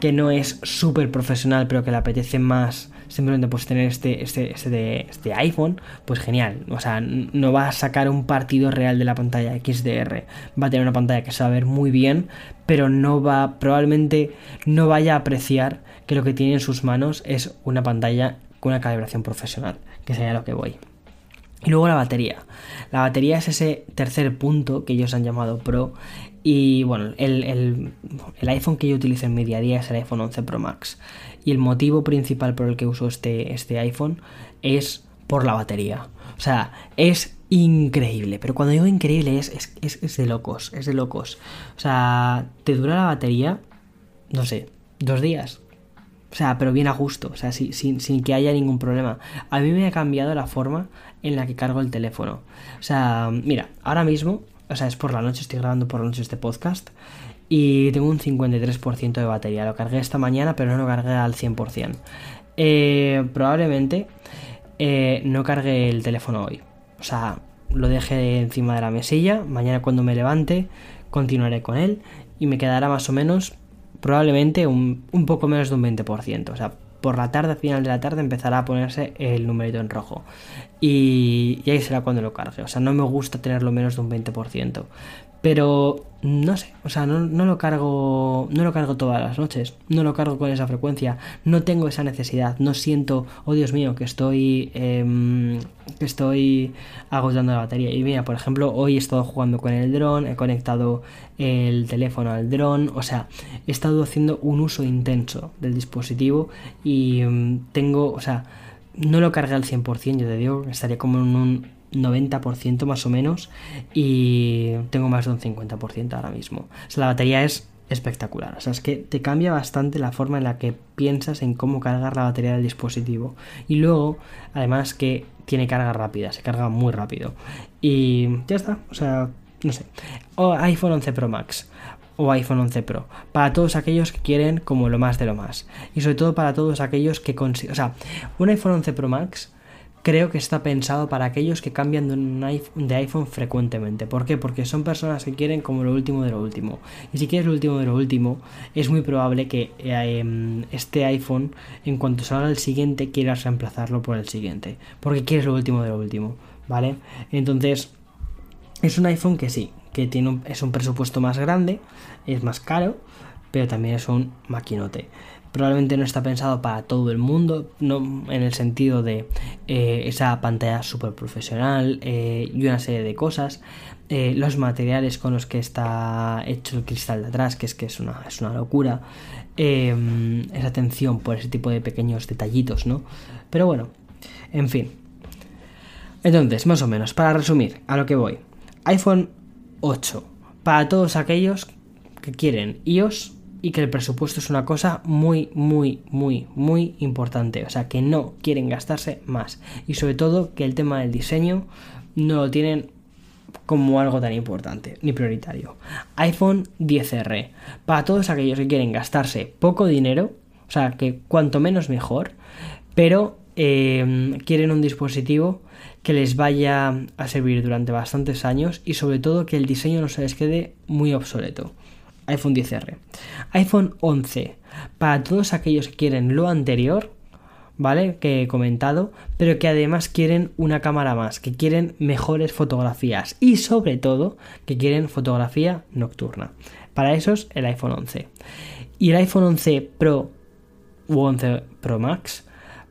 que no es súper profesional, pero que le apetece más simplemente pues tener este, este, este, este iPhone, pues genial. O sea, no va a sacar un partido real de la pantalla XDR. Va a tener una pantalla que se va a ver muy bien, pero no va, probablemente no vaya a apreciar que lo que tiene en sus manos es una pantalla con una calibración profesional, que sería lo que voy. Y luego la batería. La batería es ese tercer punto que ellos han llamado Pro. Y bueno, el, iPhone que yo utilizo en mi día a día es el iPhone 11 Pro Max. Y el motivo principal por el que uso este, este iPhone es por la batería. O sea, es increíble. Pero cuando digo increíble es, es, de locos. Es de locos. O sea, te dura la batería, no sé, dos días. O sea, pero bien a gusto, o sea, sin, sin, que haya ningún problema. A mí me ha cambiado la forma en la que cargo el teléfono. O sea, mira, ahora mismo, o sea, es por la noche, estoy grabando por la noche este podcast y tengo un 53% de batería. Lo cargué esta mañana, pero no lo cargué al 100%. Eh, probablemente eh, no cargue el teléfono hoy. O sea, lo deje encima de la mesilla. Mañana cuando me levante, continuaré con él y me quedará más o menos probablemente un, un poco menos de un 20%. O sea, por la tarde, al final de la tarde, empezará a ponerse el numerito en rojo. Y ahí será cuando lo cargue. O sea, no me gusta tenerlo menos de un 20%. Pero no sé, o sea, no, no, lo cargo. No lo cargo todas las noches. No lo cargo con esa frecuencia. No tengo esa necesidad. No siento, oh Dios mío, que estoy. Em, que estoy agotando la batería. Y mira, por ejemplo, hoy he estado jugando con el dron, he conectado el teléfono al dron. O sea, he estado haciendo un uso intenso del dispositivo. Y em, tengo, o sea, no lo cargué al 100%, yo te digo, estaría como en un 90% más o menos y tengo más de un 50% ahora mismo. O sea, la batería es espectacular. O sea, es que te cambia bastante la forma en la que piensas en cómo cargar la batería del dispositivo. Y luego, además que tiene carga rápida, se carga muy rápido. Y ya está, o sea, no sé. O iPhone 11 Pro Max o iPhone 11 Pro. Para todos aquellos que quieren como lo más de lo más. Y sobre todo para todos aquellos que consiguen... O sea, un iPhone 11 Pro Max creo que está pensado para aquellos que cambian de, un iPhone, de iPhone frecuentemente. ¿Por qué? Porque son personas que quieren como lo último de lo último. Y si quieres lo último de lo último, es muy probable que eh, este iPhone, en cuanto salga el siguiente, quieras reemplazarlo por el siguiente. Porque quieres lo último de lo último. ¿Vale? Entonces, es un iPhone que sí, que tiene es un presupuesto más grande, es más caro, pero también es un maquinote probablemente no está pensado para todo el mundo, no en el sentido de eh, esa pantalla súper profesional eh, y una serie de cosas. Eh, los materiales con los que está hecho el cristal de atrás, que es que es una, es una locura. esa atención por ese tipo de pequeños detallitos, ¿no? Pero bueno, en fin. Entonces, más o menos, para resumir, a lo que voy. iPhone 8. Para todos aquellos que quieren iOS y que el presupuesto es una cosa muy, muy, muy, muy importante. O sea, que no quieren gastarse más. Y sobre todo que el tema del diseño no lo tienen como algo tan importante ni prioritario. iPhone 10R. Para todos aquellos que quieren gastarse poco dinero, o sea, que cuanto menos mejor, pero eh, quieren un dispositivo que les vaya a servir durante bastantes años y sobre todo que el diseño no se les quede muy obsoleto iPhone 10R. iPhone 11, para todos aquellos que quieren lo anterior, ¿vale? Que he comentado, pero que además quieren una cámara más, que quieren mejores fotografías y sobre todo que quieren fotografía nocturna. Para esos, el iPhone 11. Y el iPhone 11 Pro u 11 Pro Max,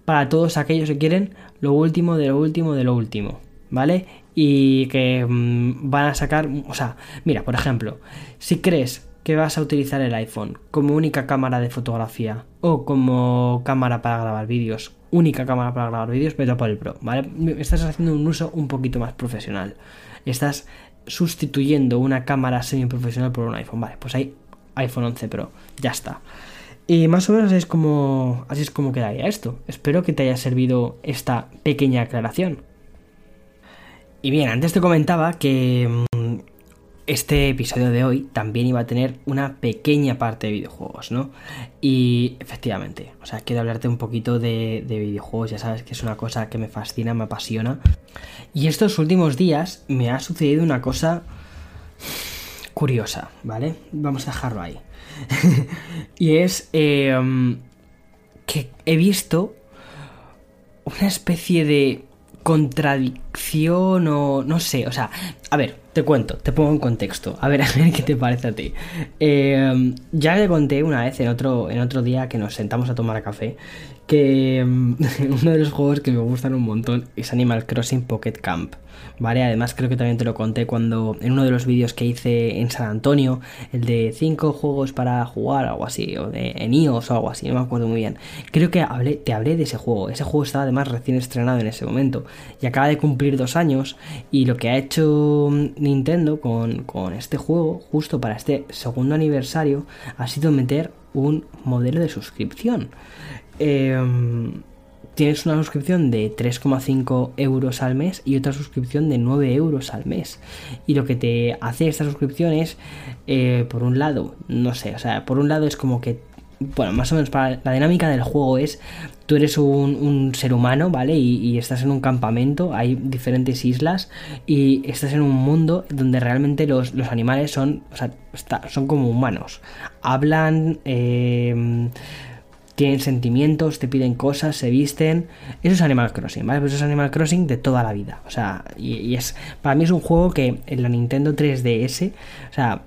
para todos aquellos que quieren lo último de lo último de lo último, ¿vale? Y que mm, van a sacar, o sea, mira, por ejemplo, si crees que vas a utilizar el iPhone como única cámara de fotografía o como cámara para grabar vídeos, única cámara para grabar vídeos, vete por el Pro, ¿vale? Estás haciendo un uso un poquito más profesional. Estás sustituyendo una cámara semi-profesional por un iPhone, ¿vale? Pues hay iPhone 11 Pro, ya está. Y más o menos es como, así es como quedaría esto. Espero que te haya servido esta pequeña aclaración. Y bien, antes te comentaba que este episodio de hoy también iba a tener una pequeña parte de videojuegos, ¿no? Y efectivamente, o sea, quiero hablarte un poquito de, videojuegos, ya sabes que es una cosa que me fascina, me apasiona. Y estos últimos días me ha sucedido una cosa curiosa, ¿vale? Vamos a dejarlo ahí. *laughs* y es em, que he visto una especie de contradicción o no sé, o sea, a ver, te cuento, te pongo en contexto, a ver, *laughs* a ver qué te parece a ti. Eh, ya le conté una vez en otro, en otro día que nos sentamos a tomar café que mm, *laughs* uno de los juegos que me gustan un montón es Animal Crossing Pocket Camp. ¿Vale? Además creo que también te lo conté cuando en uno de los vídeos que hice en San Antonio, el de 5 juegos para jugar, algo así, o de en iOS o algo así, no me acuerdo muy bien. Creo que hablé, te hablé de ese juego. Ese juego estaba además recién estrenado en ese momento y acaba de cumplir dos años y lo que ha hecho Nintendo con, con este juego, justo para este segundo aniversario, ha sido meter un modelo de suscripción. Em, tienes una suscripción de 3,5 euros al mes y otra suscripción de 9 euros al mes. Y lo que te hace esta suscripción es, eh, por un lado, no sé, o sea, por un lado es como que, bueno, más o menos para la dinámica del juego es, tú eres un, ser humano, ¿vale? Y, estás en un campamento, hay diferentes islas y estás en un mundo donde realmente los, animales son, o sea, son como humanos. Hablan... Eh, tienen sentimientos, te piden cosas, se visten. Eso es Animal Crossing, ¿vale? Pues eso es Animal Crossing de toda la vida. O sea, y, es. Para mí es un juego que en la Nintendo 3DS, o sea,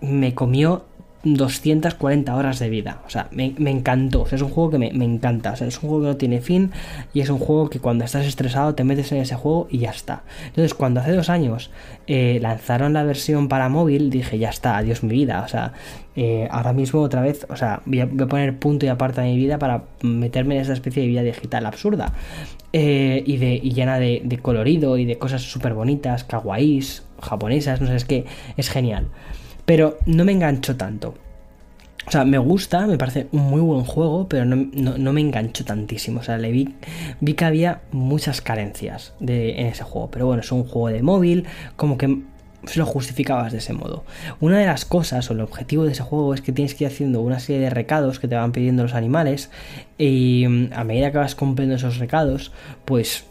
me comió 240 horas de vida. O sea, me, encantó. Es un juego que me, encanta. O sea, es un juego que no tiene fin y es un juego que cuando estás estresado te metes en ese juego y ya está. Entonces, cuando hace dos años eh, lanzaron la versión para móvil, dije, ya está, adiós mi vida. O sea, eh, ahora mismo otra vez, o sea, voy a, poner punto y aparte de mi vida para meterme en esa especie de vida digital absurda. Eh, y, de, y llena de, de colorido y de cosas súper bonitas, kawaiis, japonesas, no sé, es que es genial pero no me engancho tanto. O sea, me gusta, me parece un muy buen juego, pero no, me engancho tantísimo. O sea, le vi, vi que había muchas carencias de, en ese juego. Pero bueno, es un juego de móvil, como que se lo justificabas de ese modo. Una de las cosas o el objetivo de ese juego es que tienes que ir haciendo una serie de recados que te van pidiendo los animales y mm, a medida que vas cumpliendo esos recados, pues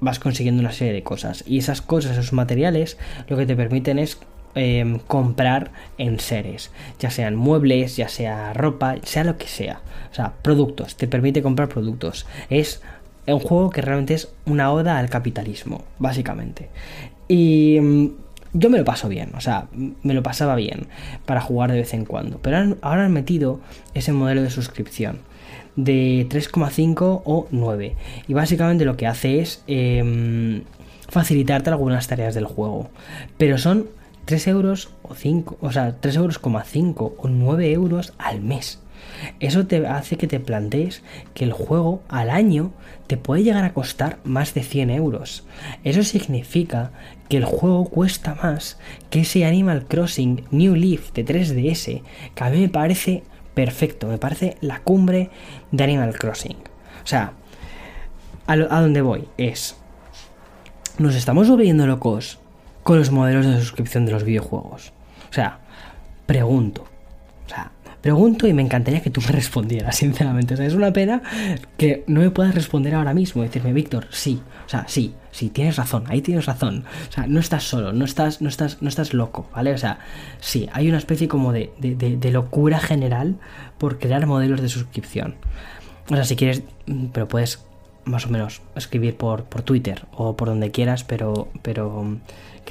vas consiguiendo una serie de cosas. Y esas cosas, esos materiales, lo que te permiten es em, comprar en seres, ya sean muebles, ya sea ropa, sea lo que sea. O sea, productos, te permite comprar productos. Es un juego que realmente es una oda al capitalismo, básicamente. Y mm, yo me lo paso bien, o sea, me lo pasaba bien para jugar de vez en cuando. Pero ahora han metido ese modelo de suscripción de 3,5 o 9. Y básicamente lo que hace es em, facilitarte algunas tareas del juego. Pero son 3 euros o 5, o sea, 3 euros, 5 o 9 euros al mes. Eso te hace que te plantees que el juego al año te puede llegar a costar más de 100 euros. Eso significa que el juego cuesta más que ese Animal Crossing New Leaf de 3DS, que a mí me parece perfecto, me parece la cumbre de Animal Crossing. O sea, a, donde voy es, nos estamos volviendo locos con los modelos de suscripción de los videojuegos. O sea, pregunto, o sea, pregunto y me encantaría que tú me *laughs* respondieras, sinceramente. O sea, es una pena que no me puedas responder ahora mismo decirme, Víctor, sí, o sea, sí, sí, tienes razón, ahí tienes razón. O sea, no estás solo, no estás, no estás, no estás loco, ¿vale? O sea, sí, hay una especie como de, de, locura general por crear modelos de suscripción. O sea, si quieres, mm, pero puedes más o menos escribir por, por Twitter o por donde quieras, pero, pero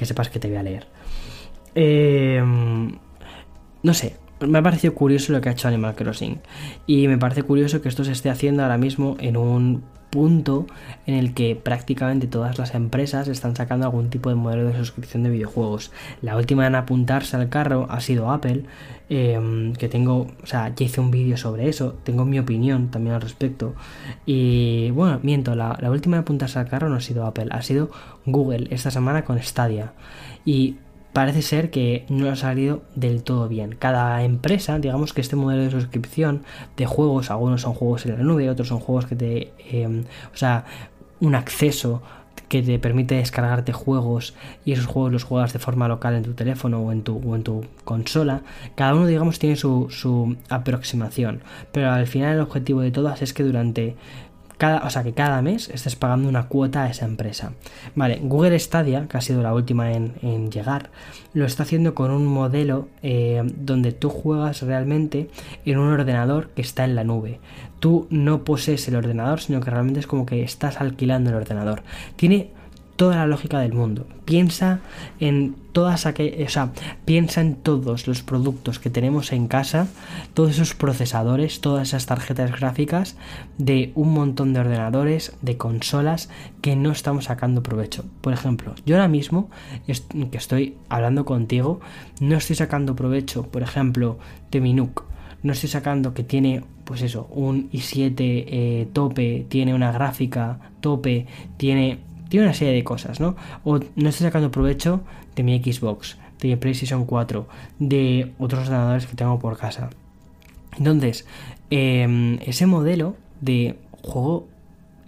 que sepas que te voy a leer. Eh, no sé, me ha parecido curioso lo que ha hecho Animal Crossing. Y me parece curioso que esto se esté haciendo ahora mismo en un punto en el que prácticamente todas las empresas están sacando algún tipo de modelo de suscripción de videojuegos. La última en apuntarse al carro ha sido Apple, em, que tengo, o sea, ya hice un vídeo sobre eso, tengo mi opinión también al respecto. Y bueno, miento, la, la última en apuntarse al carro no ha sido Apple, ha sido Google esta semana con Stadia. Y parece ser que no ha salido del todo bien. Cada empresa, digamos que este modelo de suscripción de juegos, algunos son juegos en la nube, otros son juegos que te, em, o sea, un acceso que te permite descargarte juegos y esos juegos los juegas de forma local en tu teléfono o en tu, o en tu consola. Cada uno, digamos, tiene su, su aproximación. Pero al final el objetivo de todas es que durante o sea, que cada mes estés pagando una cuota a esa empresa. Vale, Google Stadia, que ha sido la última en, llegar, lo está haciendo con un modelo eh, donde tú juegas realmente en un ordenador que está en la nube. Tú no posees el ordenador, sino que realmente es como que estás alquilando el ordenador. Tiene toda la lógica del mundo. Piensa en todas aquellas, piensa en todos los productos que tenemos en casa, todos esos procesadores, todas esas tarjetas gráficas de un montón de ordenadores, de consolas que no estamos sacando provecho. Por ejemplo, yo ahora mismo que estoy hablando contigo, no estoy sacando provecho, por ejemplo, de mi NUC. No estoy sacando que tiene, pues eso, un i7 eh, tope, tiene una gráfica tope, tiene tiene una serie de cosas, ¿no? O no estoy sacando provecho de mi Xbox, de mi PlayStation 4, de otros ordenadores que tengo por casa. Entonces, em, ese modelo de juego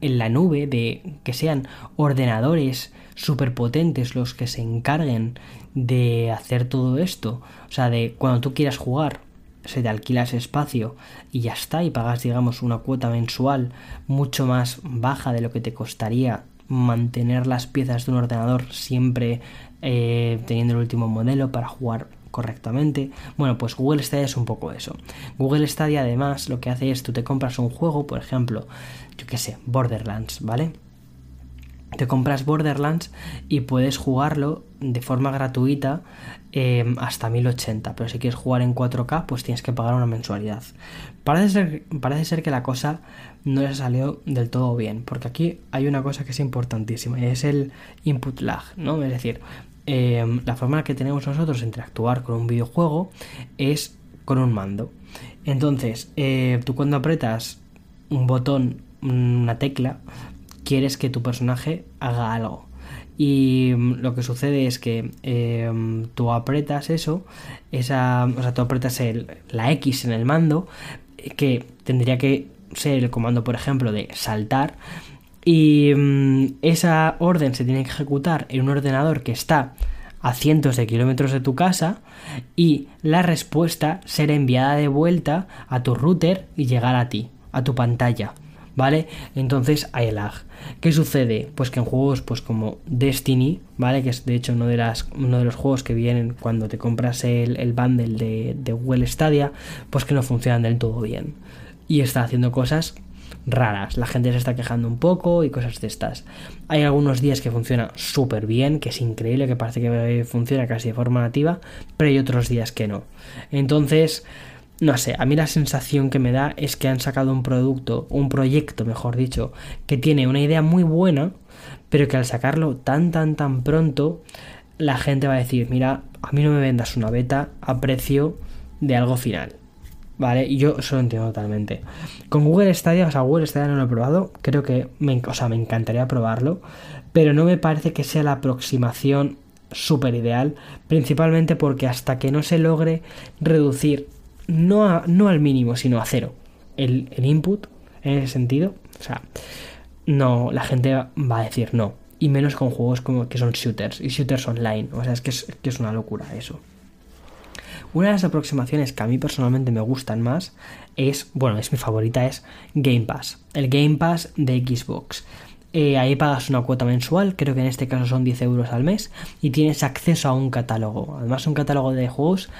en la nube, de que sean ordenadores súper potentes los que se encarguen de hacer todo esto, o sea, de cuando tú quieras jugar, se te alquila ese espacio y ya está, y pagas, digamos, una cuota mensual mucho más baja de lo que te costaría mantener las piezas de un ordenador siempre eh, teniendo el último modelo para jugar correctamente. Bueno, pues Google Stadia es un poco eso. Google Stadia además lo que hace es tú te compras un juego, por ejemplo, yo qué sé, Borderlands, ¿vale? te compras Borderlands y puedes jugarlo de forma gratuita em, hasta 1080, pero si quieres jugar en 4K pues tienes que pagar una mensualidad. Parece ser, parece ser que la cosa no le salió del todo bien, porque aquí hay una cosa que es importantísima y es el input lag, ¿no? Es decir, em, la forma que tenemos nosotros de interactuar con un videojuego es con un mando. Entonces, eh, tú cuando apretas un botón, una tecla, quieres que tu personaje haga algo. y mm, lo que sucede es que em, tú apretas eso, esa, o sea, tú apretas el, la X en el mando, que tendría que ser el comando, por ejemplo, de saltar, y mm, esa orden se tiene que ejecutar en un ordenador que está a cientos de kilómetros de tu casa y la respuesta será enviada de vuelta a tu router y llegar a ti, a tu pantalla. ¿Vale? Entonces hay lag. ¿Qué sucede? Pues que en juegos pues como Destiny, ¿vale? Que es de hecho uno de, las, uno de los juegos que vienen cuando te compras el, el bundle de, de Google Stadia, pues que no funcionan del todo bien. Y está haciendo cosas raras. La gente se está quejando un poco y cosas de estas. Hay algunos días que funciona súper bien, que es increíble, que parece que funciona casi de forma nativa, pero hay otros días que no. Entonces, no sé, a mí la sensación que me da es que han sacado un producto, un proyecto, mejor dicho, que tiene una idea muy buena, pero que al sacarlo tan, tan, tan pronto, la gente va a decir, mira, a mí no me vendas una beta a precio de algo final. ¿Vale? Y yo eso lo entiendo totalmente. Con Google Stadia, o sea, Google Stadia no lo he probado, creo que, me, o sea, me encantaría probarlo, pero no me parece que sea la aproximación súper ideal, principalmente porque hasta que no se logre reducir, no, no al mínimo, sino a cero, el, input, en ese sentido, o sea, no, la gente va a decir no, y menos con juegos como que son shooters y shooters online, o sea, es que es, que es una locura eso. Una de las aproximaciones que a mí personalmente me gustan más es, bueno, es mi favorita, es Game Pass. El Game Pass de Xbox. Eh, ahí pagas una cuota mensual, creo que en este caso son 10 euros al mes, y tienes acceso a un catálogo. Además, un catálogo de juegos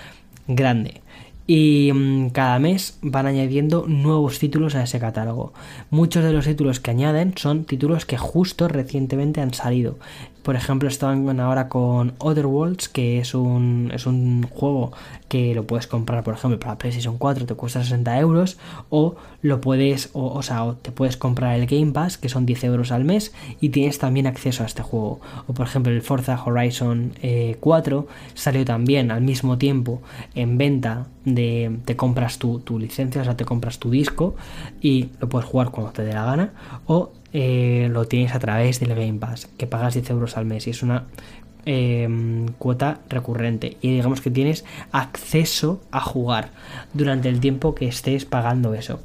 grande. Y mm, cada mes van añadiendo nuevos títulos a ese catálogo. Muchos de los títulos que añaden son títulos que justo recientemente han salido. Por ejemplo, estaban ahora con Other Worlds, que es un, es un juego que lo puedes comprar, por ejemplo, para PlayStation 4, te cuesta 60 euros, o lo puedes, o, sea, te puedes comprar el Game Pass, que son 10 euros al mes, y tienes también acceso a este juego. O por ejemplo, el Forza Horizon 4 eh, salió también al mismo tiempo en venta de te compras tu, tu licencia, o sea, te compras tu disco y lo puedes jugar cuando te dé la gana, o eh, lo tienes a través del Game Pass, que pagas 10 euros al mes y es una em, cuota recurrente. Y digamos que tienes acceso a jugar durante el tiempo que estés pagando eso.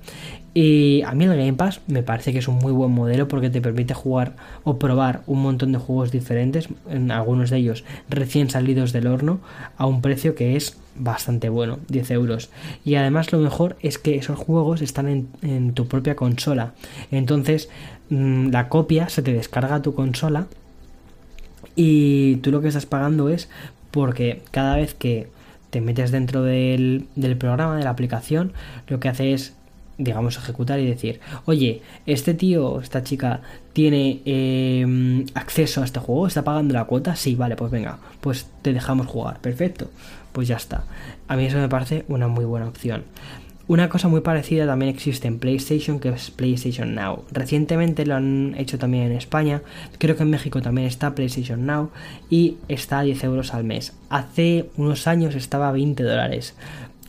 Y a mí el Game Pass me parece que es un muy buen modelo porque te permite jugar o probar un montón de juegos diferentes, en algunos de ellos recién salidos del horno, a un precio que es bastante bueno, 10 euros. Y además lo mejor es que esos juegos están en, en tu propia consola. Entonces la copia se te descarga a tu consola y tú lo que estás pagando es porque cada vez que te metes dentro del, del programa, de la aplicación, lo que hace es digamos, ejecutar y decir, oye, este tío, esta chica, tiene em, acceso a este juego, está pagando la cuota, sí, vale, pues venga, pues te dejamos jugar, perfecto, pues ya está. A mí eso me parece una muy buena opción. Una cosa muy parecida también existe en PlayStation, que es PlayStation Now. Recientemente lo han hecho también en España, creo que en México también está PlayStation Now y está a 10 euros al mes. Hace unos años estaba a 20 dólares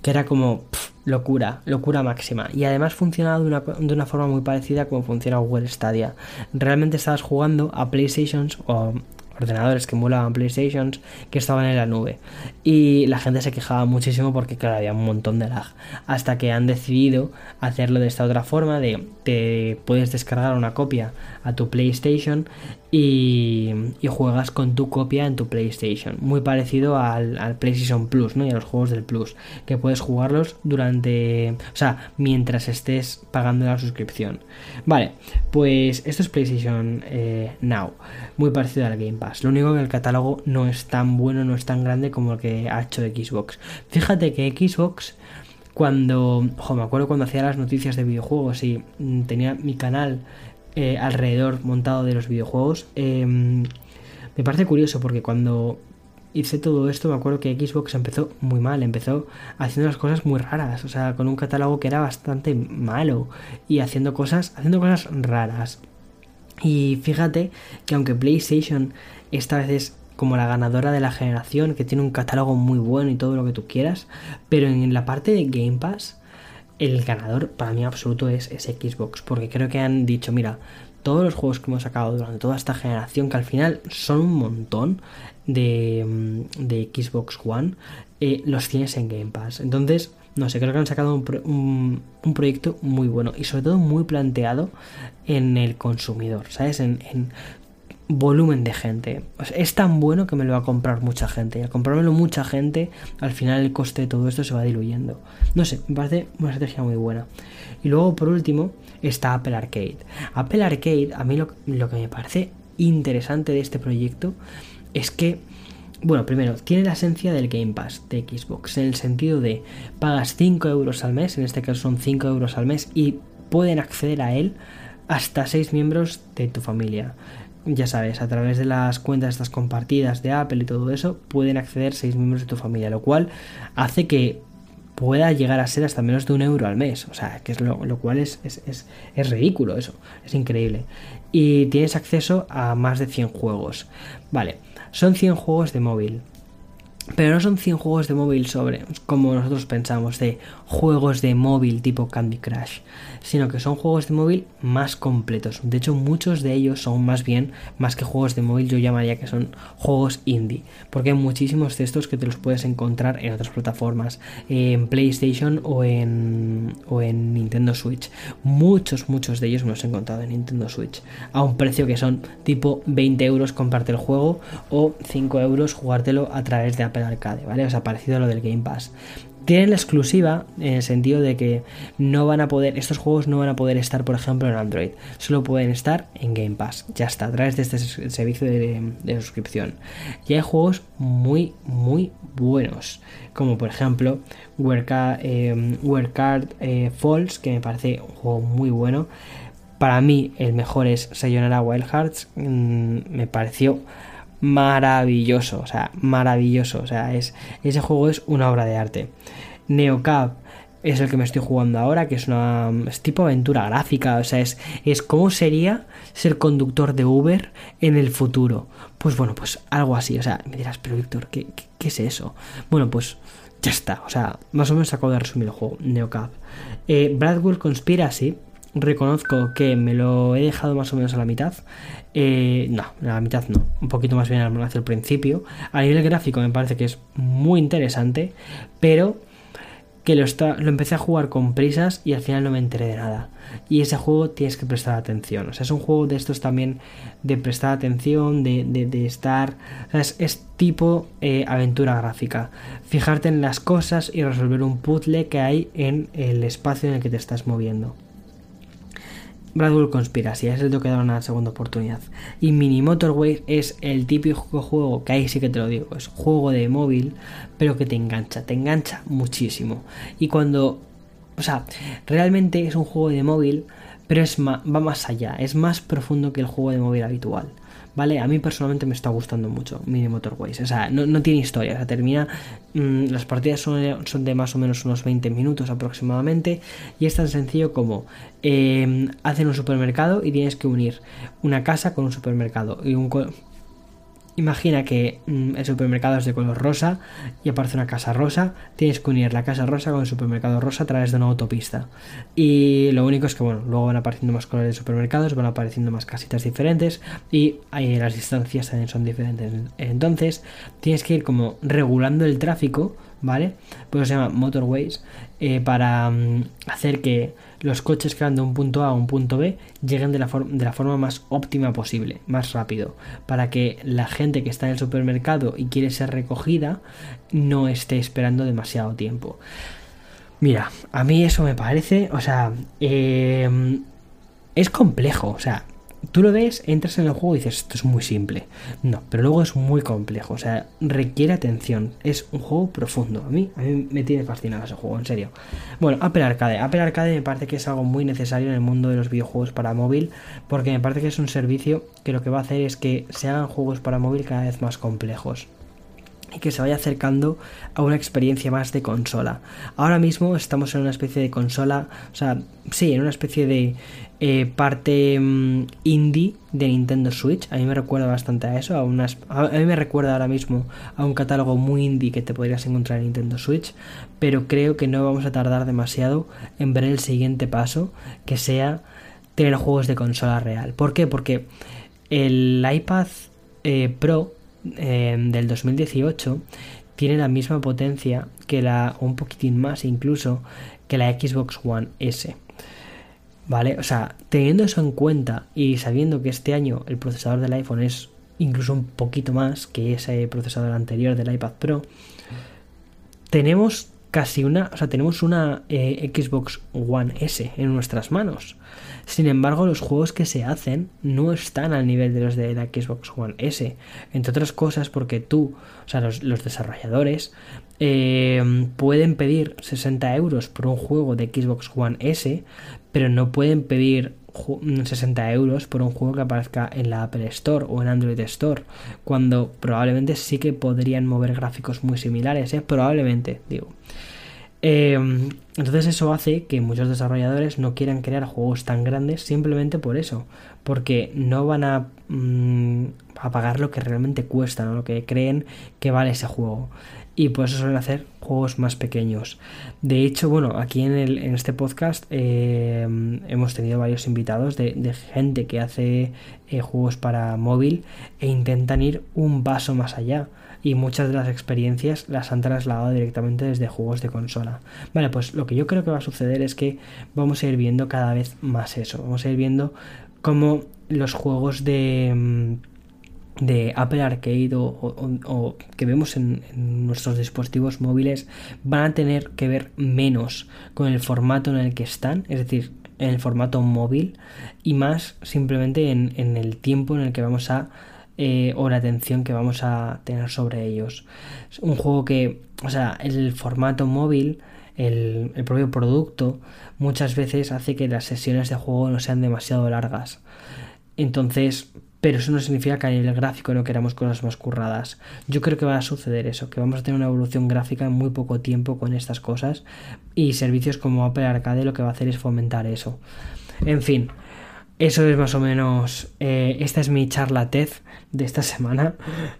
que era como locura, locura máxima. Y además funcionaba de una, de una, forma muy parecida como funciona Google Stadia. Realmente estabas jugando a PlayStations o ordenadores que emulaban PlayStations que estaban en la nube. Y la gente se quejaba muchísimo porque, claro, había un montón de lag. Hasta que han decidido hacerlo de esta otra forma: de te puedes descargar una copia a tu PlayStation y, juegas con tu copia en tu PlayStation. Muy parecido al, PlayStation Plus, ¿no? Y a los juegos del Plus. Que puedes jugarlos durante. O sea, mientras estés pagando la suscripción. Vale, pues esto es PlayStation eh, Now. Muy parecido al Game Pass. Lo único que el catálogo no es tan bueno, no es tan grande como el que ha hecho Xbox. Fíjate que Xbox cuando, ojo, me acuerdo cuando hacía las noticias de videojuegos y mm, tenía mi canal eh, alrededor montado de los videojuegos. Em, me parece curioso porque cuando hice todo esto me acuerdo que Xbox empezó muy mal, empezó haciendo las cosas muy raras, o sea, con un catálogo que era bastante malo y haciendo cosas, haciendo cosas raras. Y fíjate que aunque PlayStation esta vez es como la ganadora de la generación, que tiene un catálogo muy bueno y todo lo que tú quieras, pero en la parte de Game Pass el ganador para mí absoluto es, Xbox, porque creo que han dicho, mira, todos los juegos que hemos sacado durante toda esta generación, que al final son un montón de, mm, de Xbox One, eh, los tienes en Game Pass. Entonces, no sé, creo que han sacado un, un, proyecto muy bueno y sobre todo muy planteado en el consumidor, ¿sabes? En volumen de gente. es tan bueno que me lo va a comprar mucha gente. Y al comprármelo mucha gente, al final el coste de todo esto se va diluyendo. No sé, me parece una estrategia muy buena. Y luego, por último, está Apple Arcade. Apple Arcade, a mí lo, lo que me parece interesante de este proyecto es que bueno, primero, tiene la esencia del Game Pass de Xbox, en el sentido de pagas 5 euros al mes, en este caso son 5 euros al mes, y pueden acceder a él hasta 6 miembros de tu familia. Ya sabes, a través de las cuentas estas compartidas de Apple y todo eso, pueden acceder 6 miembros de tu familia, lo cual hace que pueda llegar a ser hasta menos de un euro al mes. O sea, que es lo, cual es, es, es, es, ridículo eso. Es increíble. Y tienes acceso a más de 100 juegos. Vale, son 100 juegos de móvil. Pero no son 100 juegos de móvil sobre, como nosotros pensamos, de juegos de móvil tipo Candy Crush, sino que son juegos de móvil más completos. De hecho, muchos de ellos son más bien, más que juegos de móvil, yo llamaría que son juegos indie, porque hay muchísimos de estos que te los puedes encontrar en otras plataformas, en PlayStation o en, o en Nintendo Switch. Muchos, muchos de ellos me los he encontrado en Nintendo Switch, a un precio que son tipo 20 euros comprarte el juego o 5 euros jugártelo a través de Apple Arcade, ¿vale? O sea, parecido a lo del Game Pass. Tienen la exclusiva en el sentido de que no van a poder, estos juegos no van a poder estar, por ejemplo, en Android. Solo pueden estar en Game Pass. Ya está, a través de este servicio de, suscripción. Y hay juegos muy, muy buenos. Como por ejemplo, Where, eh, eh, Falls, que me parece un juego muy bueno. Para mí, el mejor es Sayonara Wild Hearts. Mm, me pareció maravilloso, o sea, maravilloso, o sea, es, ese juego es una obra de arte. Neocap es el que me estoy jugando ahora, que es una es tipo aventura gráfica, o sea, es, es cómo sería ser conductor de Uber en el futuro. Pues bueno, pues algo así, o sea, me dirás, pero Víctor, ¿qué, qué, es eso? Bueno, pues ya está, o sea, más o menos acabo de resumir el juego, Neocap. Eh, Bradwell Conspiracy reconozco que me lo he dejado más o menos a la mitad. Eh, no, a la mitad no, un poquito más bien hacia el principio. A nivel gráfico me parece que es muy interesante, pero que lo, empecé a jugar con prisas y al final no me enteré de nada. Y ese juego tienes que prestar atención. O sea, es un juego de estos también de prestar atención, de, de, estar... es, tipo eh, aventura gráfica. Fijarte en las cosas y resolver un puzzle que hay en el espacio en el que te estás moviendo. Bradwell Conspiracy, le tengo que dar una segunda oportunidad. Y Mini Motorway es el típico juego que ahí sí que te lo digo, es juego de móvil, pero que te engancha, te engancha muchísimo. Y cuando, o sea, realmente es un juego de móvil, pero es va más allá, es más profundo que el juego de móvil habitual. ¿Vale? A mí personalmente me está gustando mucho Mini Motorways. O sea, no, tiene historia, o sea, termina... Mm, las partidas son, son, de más o menos unos 20 minutos aproximadamente y es tan sencillo como eh, hacen un supermercado y tienes que unir una casa con un supermercado y un Imagina que mm, el supermercado es de color rosa y aparece una casa rosa. Tienes que unir la casa rosa con el supermercado rosa a través de una autopista. Y lo único es que, bueno, luego van apareciendo más colores de supermercados, van apareciendo más casitas diferentes y ahí las distancias también son diferentes. Entonces, tienes que ir como regulando el tráfico, ¿vale? Pues se llama motorways eh, para mm, hacer que los coches que van de un punto A a un punto B lleguen de la, de la forma más óptima posible, más rápido, para que la gente que está en el supermercado y quiere ser recogida no esté esperando demasiado tiempo. Mira, a mí eso me parece, o sea, eh, es complejo, o sea, tú lo ves, entras en el juego y dices, esto es muy simple. No, pero luego es muy complejo, o sea, requiere atención. Es un juego profundo. A mí, a mí me tiene fascinado ese juego, en serio. Bueno, Apple Arcade. Apple Arcade me parece que es algo muy necesario en el mundo de los videojuegos para móvil, porque me parece que es un servicio que lo que va a hacer es que se hagan juegos para móvil cada vez más complejos y que se vaya acercando a una experiencia más de consola. Ahora mismo estamos en una especie de consola, o sea, sí, en una especie de eh, parte mm, indie de Nintendo Switch. A mí me recuerda bastante a eso, a, unas, a mí me recuerda ahora mismo a un catálogo muy indie que te podrías encontrar en Nintendo Switch, pero creo que no vamos a tardar demasiado en ver el siguiente paso, que sea tener juegos de consola real. ¿Por qué? Porque el iPad eh, Pro eh, del 2018 tiene la misma potencia que la, un poquitín más incluso, que la Xbox One S. ¿Vale? O sea, teniendo eso en cuenta y sabiendo que este año el procesador del iPhone es incluso un poquito más que ese procesador anterior del iPad Pro, tenemos casi una, o sea, tenemos una eh, Xbox One S en nuestras manos. Sin embargo, los juegos que se hacen no están al nivel de los de la Xbox One S. Entre otras cosas porque tú, o sea, los, desarrolladores, eh, pueden pedir 60 euros por un juego de Xbox One S, pero no pueden pedir 60 euros por un juego que aparezca en la Apple Store o en Android Store, cuando probablemente sí que podrían mover gráficos muy similares, ¿eh? probablemente, digo. Em, entonces eso hace que muchos desarrolladores no quieran crear juegos tan grandes simplemente por eso, porque no van a, mm, a pagar lo que realmente cuesta, lo que creen que vale ese juego y por eso suelen hacer juegos más pequeños. De hecho, bueno, aquí en, el, en este podcast eh, hemos tenido varios invitados de, gente que hace eh, juegos para móvil e intentan ir un paso más allá. Y muchas de las experiencias las han trasladado directamente desde juegos de consola. Vale, pues lo que yo creo que va a suceder es que vamos a ir viendo cada vez más eso. Vamos a ir viendo cómo los juegos de mm, de Apple Arcade o, que vemos en, nuestros dispositivos móviles van a tener que ver menos con el formato en el que están, es decir, en el formato móvil y más simplemente en, el tiempo en el que vamos a eh, o la atención que vamos a tener sobre ellos. Un juego que, o sea, el formato móvil, el, el propio producto, muchas veces hace que las sesiones de juego no sean demasiado largas. Entonces, pero eso no significa que a nivel gráfico no queramos cosas más curradas. Yo creo que va a suceder eso, que vamos a tener una evolución gráfica en muy poco tiempo con estas cosas y servicios como Apple Arcade lo que va a hacer es fomentar eso. En fin, eso es más o menos. Eh, esta es mi charla TED de esta semana.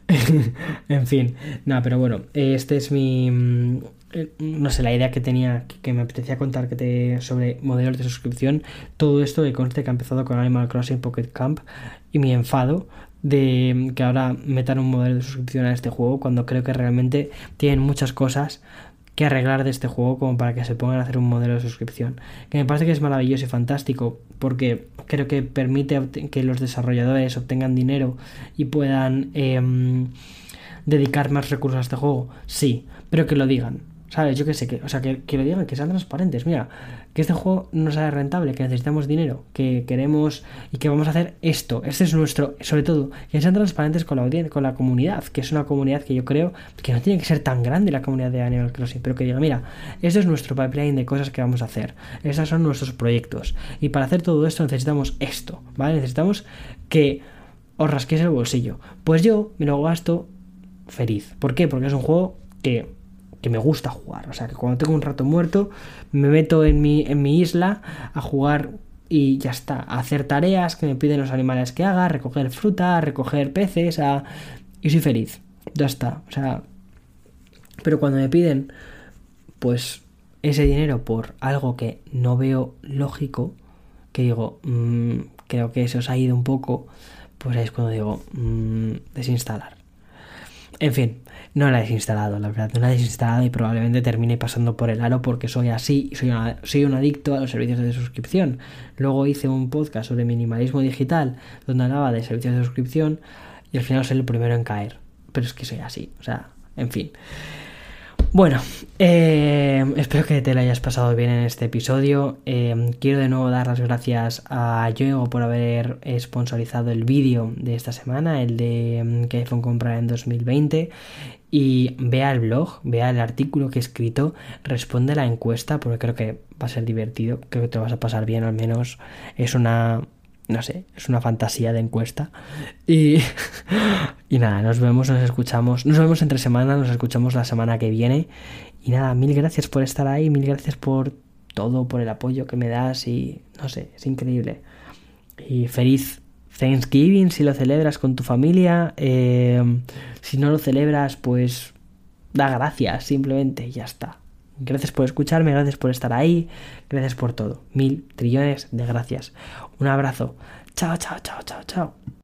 *laughs* en fin, nada, pero bueno, este es mi. Mm, no sé, la idea que tenía, que me apetecía contar que te, sobre modelos de suscripción. Todo esto que conste que ha empezado con Animal Crossing Pocket Camp y mi enfado de que ahora metan un modelo de suscripción a este juego cuando creo que realmente tienen muchas cosas que arreglar de este juego como para que se pongan a hacer un modelo de suscripción. Que me parece que es maravilloso y fantástico porque creo que permite que los desarrolladores obtengan dinero y puedan em, dedicar más recursos a este juego. Sí, pero que lo digan. ¿Sabes? Yo que sé, que, o sea, que, lo digan, que sean transparentes. Mira, que este juego no sea rentable, que necesitamos dinero, que queremos y que vamos a hacer esto. Este es nuestro, sobre todo, que sean transparentes con la audiencia, con la comunidad, que es una comunidad que yo creo que no tiene que ser tan grande la comunidad de Animal Crossing, pero que diga, mira, este es nuestro pipeline de cosas que vamos a hacer. Estos son nuestros proyectos. Y para hacer todo esto necesitamos esto, ¿vale? Necesitamos que os rasquéis el bolsillo. Pues yo me lo gasto feliz. ¿Por qué? Porque es un juego que que me gusta jugar. O sea, que cuando tengo un rato muerto, me meto en mi, en mi isla a jugar y ya está, a hacer tareas que me piden los animales que haga, recoger fruta, recoger peces, a... y soy feliz. Ya está. O sea, pero cuando me piden, pues, ese dinero por algo que no veo lógico, que digo, mm, creo que se os ha ido un poco, pues ahí es cuando digo, mm, desinstalar. En fin, no la he desinstalado, la verdad, no la he desinstalado y probablemente termine pasando por el aro porque soy así, soy, soy un adicto a los servicios de suscripción. Luego hice un podcast sobre minimalismo digital donde hablaba de servicios de suscripción y al final soy el primero en caer. Pero es que soy así, o sea, en fin. Bueno, eh, espero que te lo hayas pasado bien en este episodio. Eh, quiero de nuevo dar las gracias a Yoego por haber sponsorizado el vídeo de esta semana, el de mm, que iPhone comprar en 2020. Y vea el blog, vea el artículo que he escrito, responde a la encuesta porque creo que va a ser divertido, creo que te vas a pasar bien, al menos es una no sé, es una fantasía de encuesta. Y, *laughs* y nada, nos vemos, nos escuchamos, nos vemos entre semana, nos escuchamos la semana que viene. Y nada, mil gracias por estar ahí, mil gracias por todo, por el apoyo que me das y no sé, es increíble. Y feliz Thanksgiving si lo celebras con tu familia. Eh, si no lo celebras, pues da gracias, simplemente, ya está. Gracias por escucharme, gracias por estar ahí, gracias por todo. Mil trillones de gracias. Un abrazo. Chao, chao, chao, chao, chao.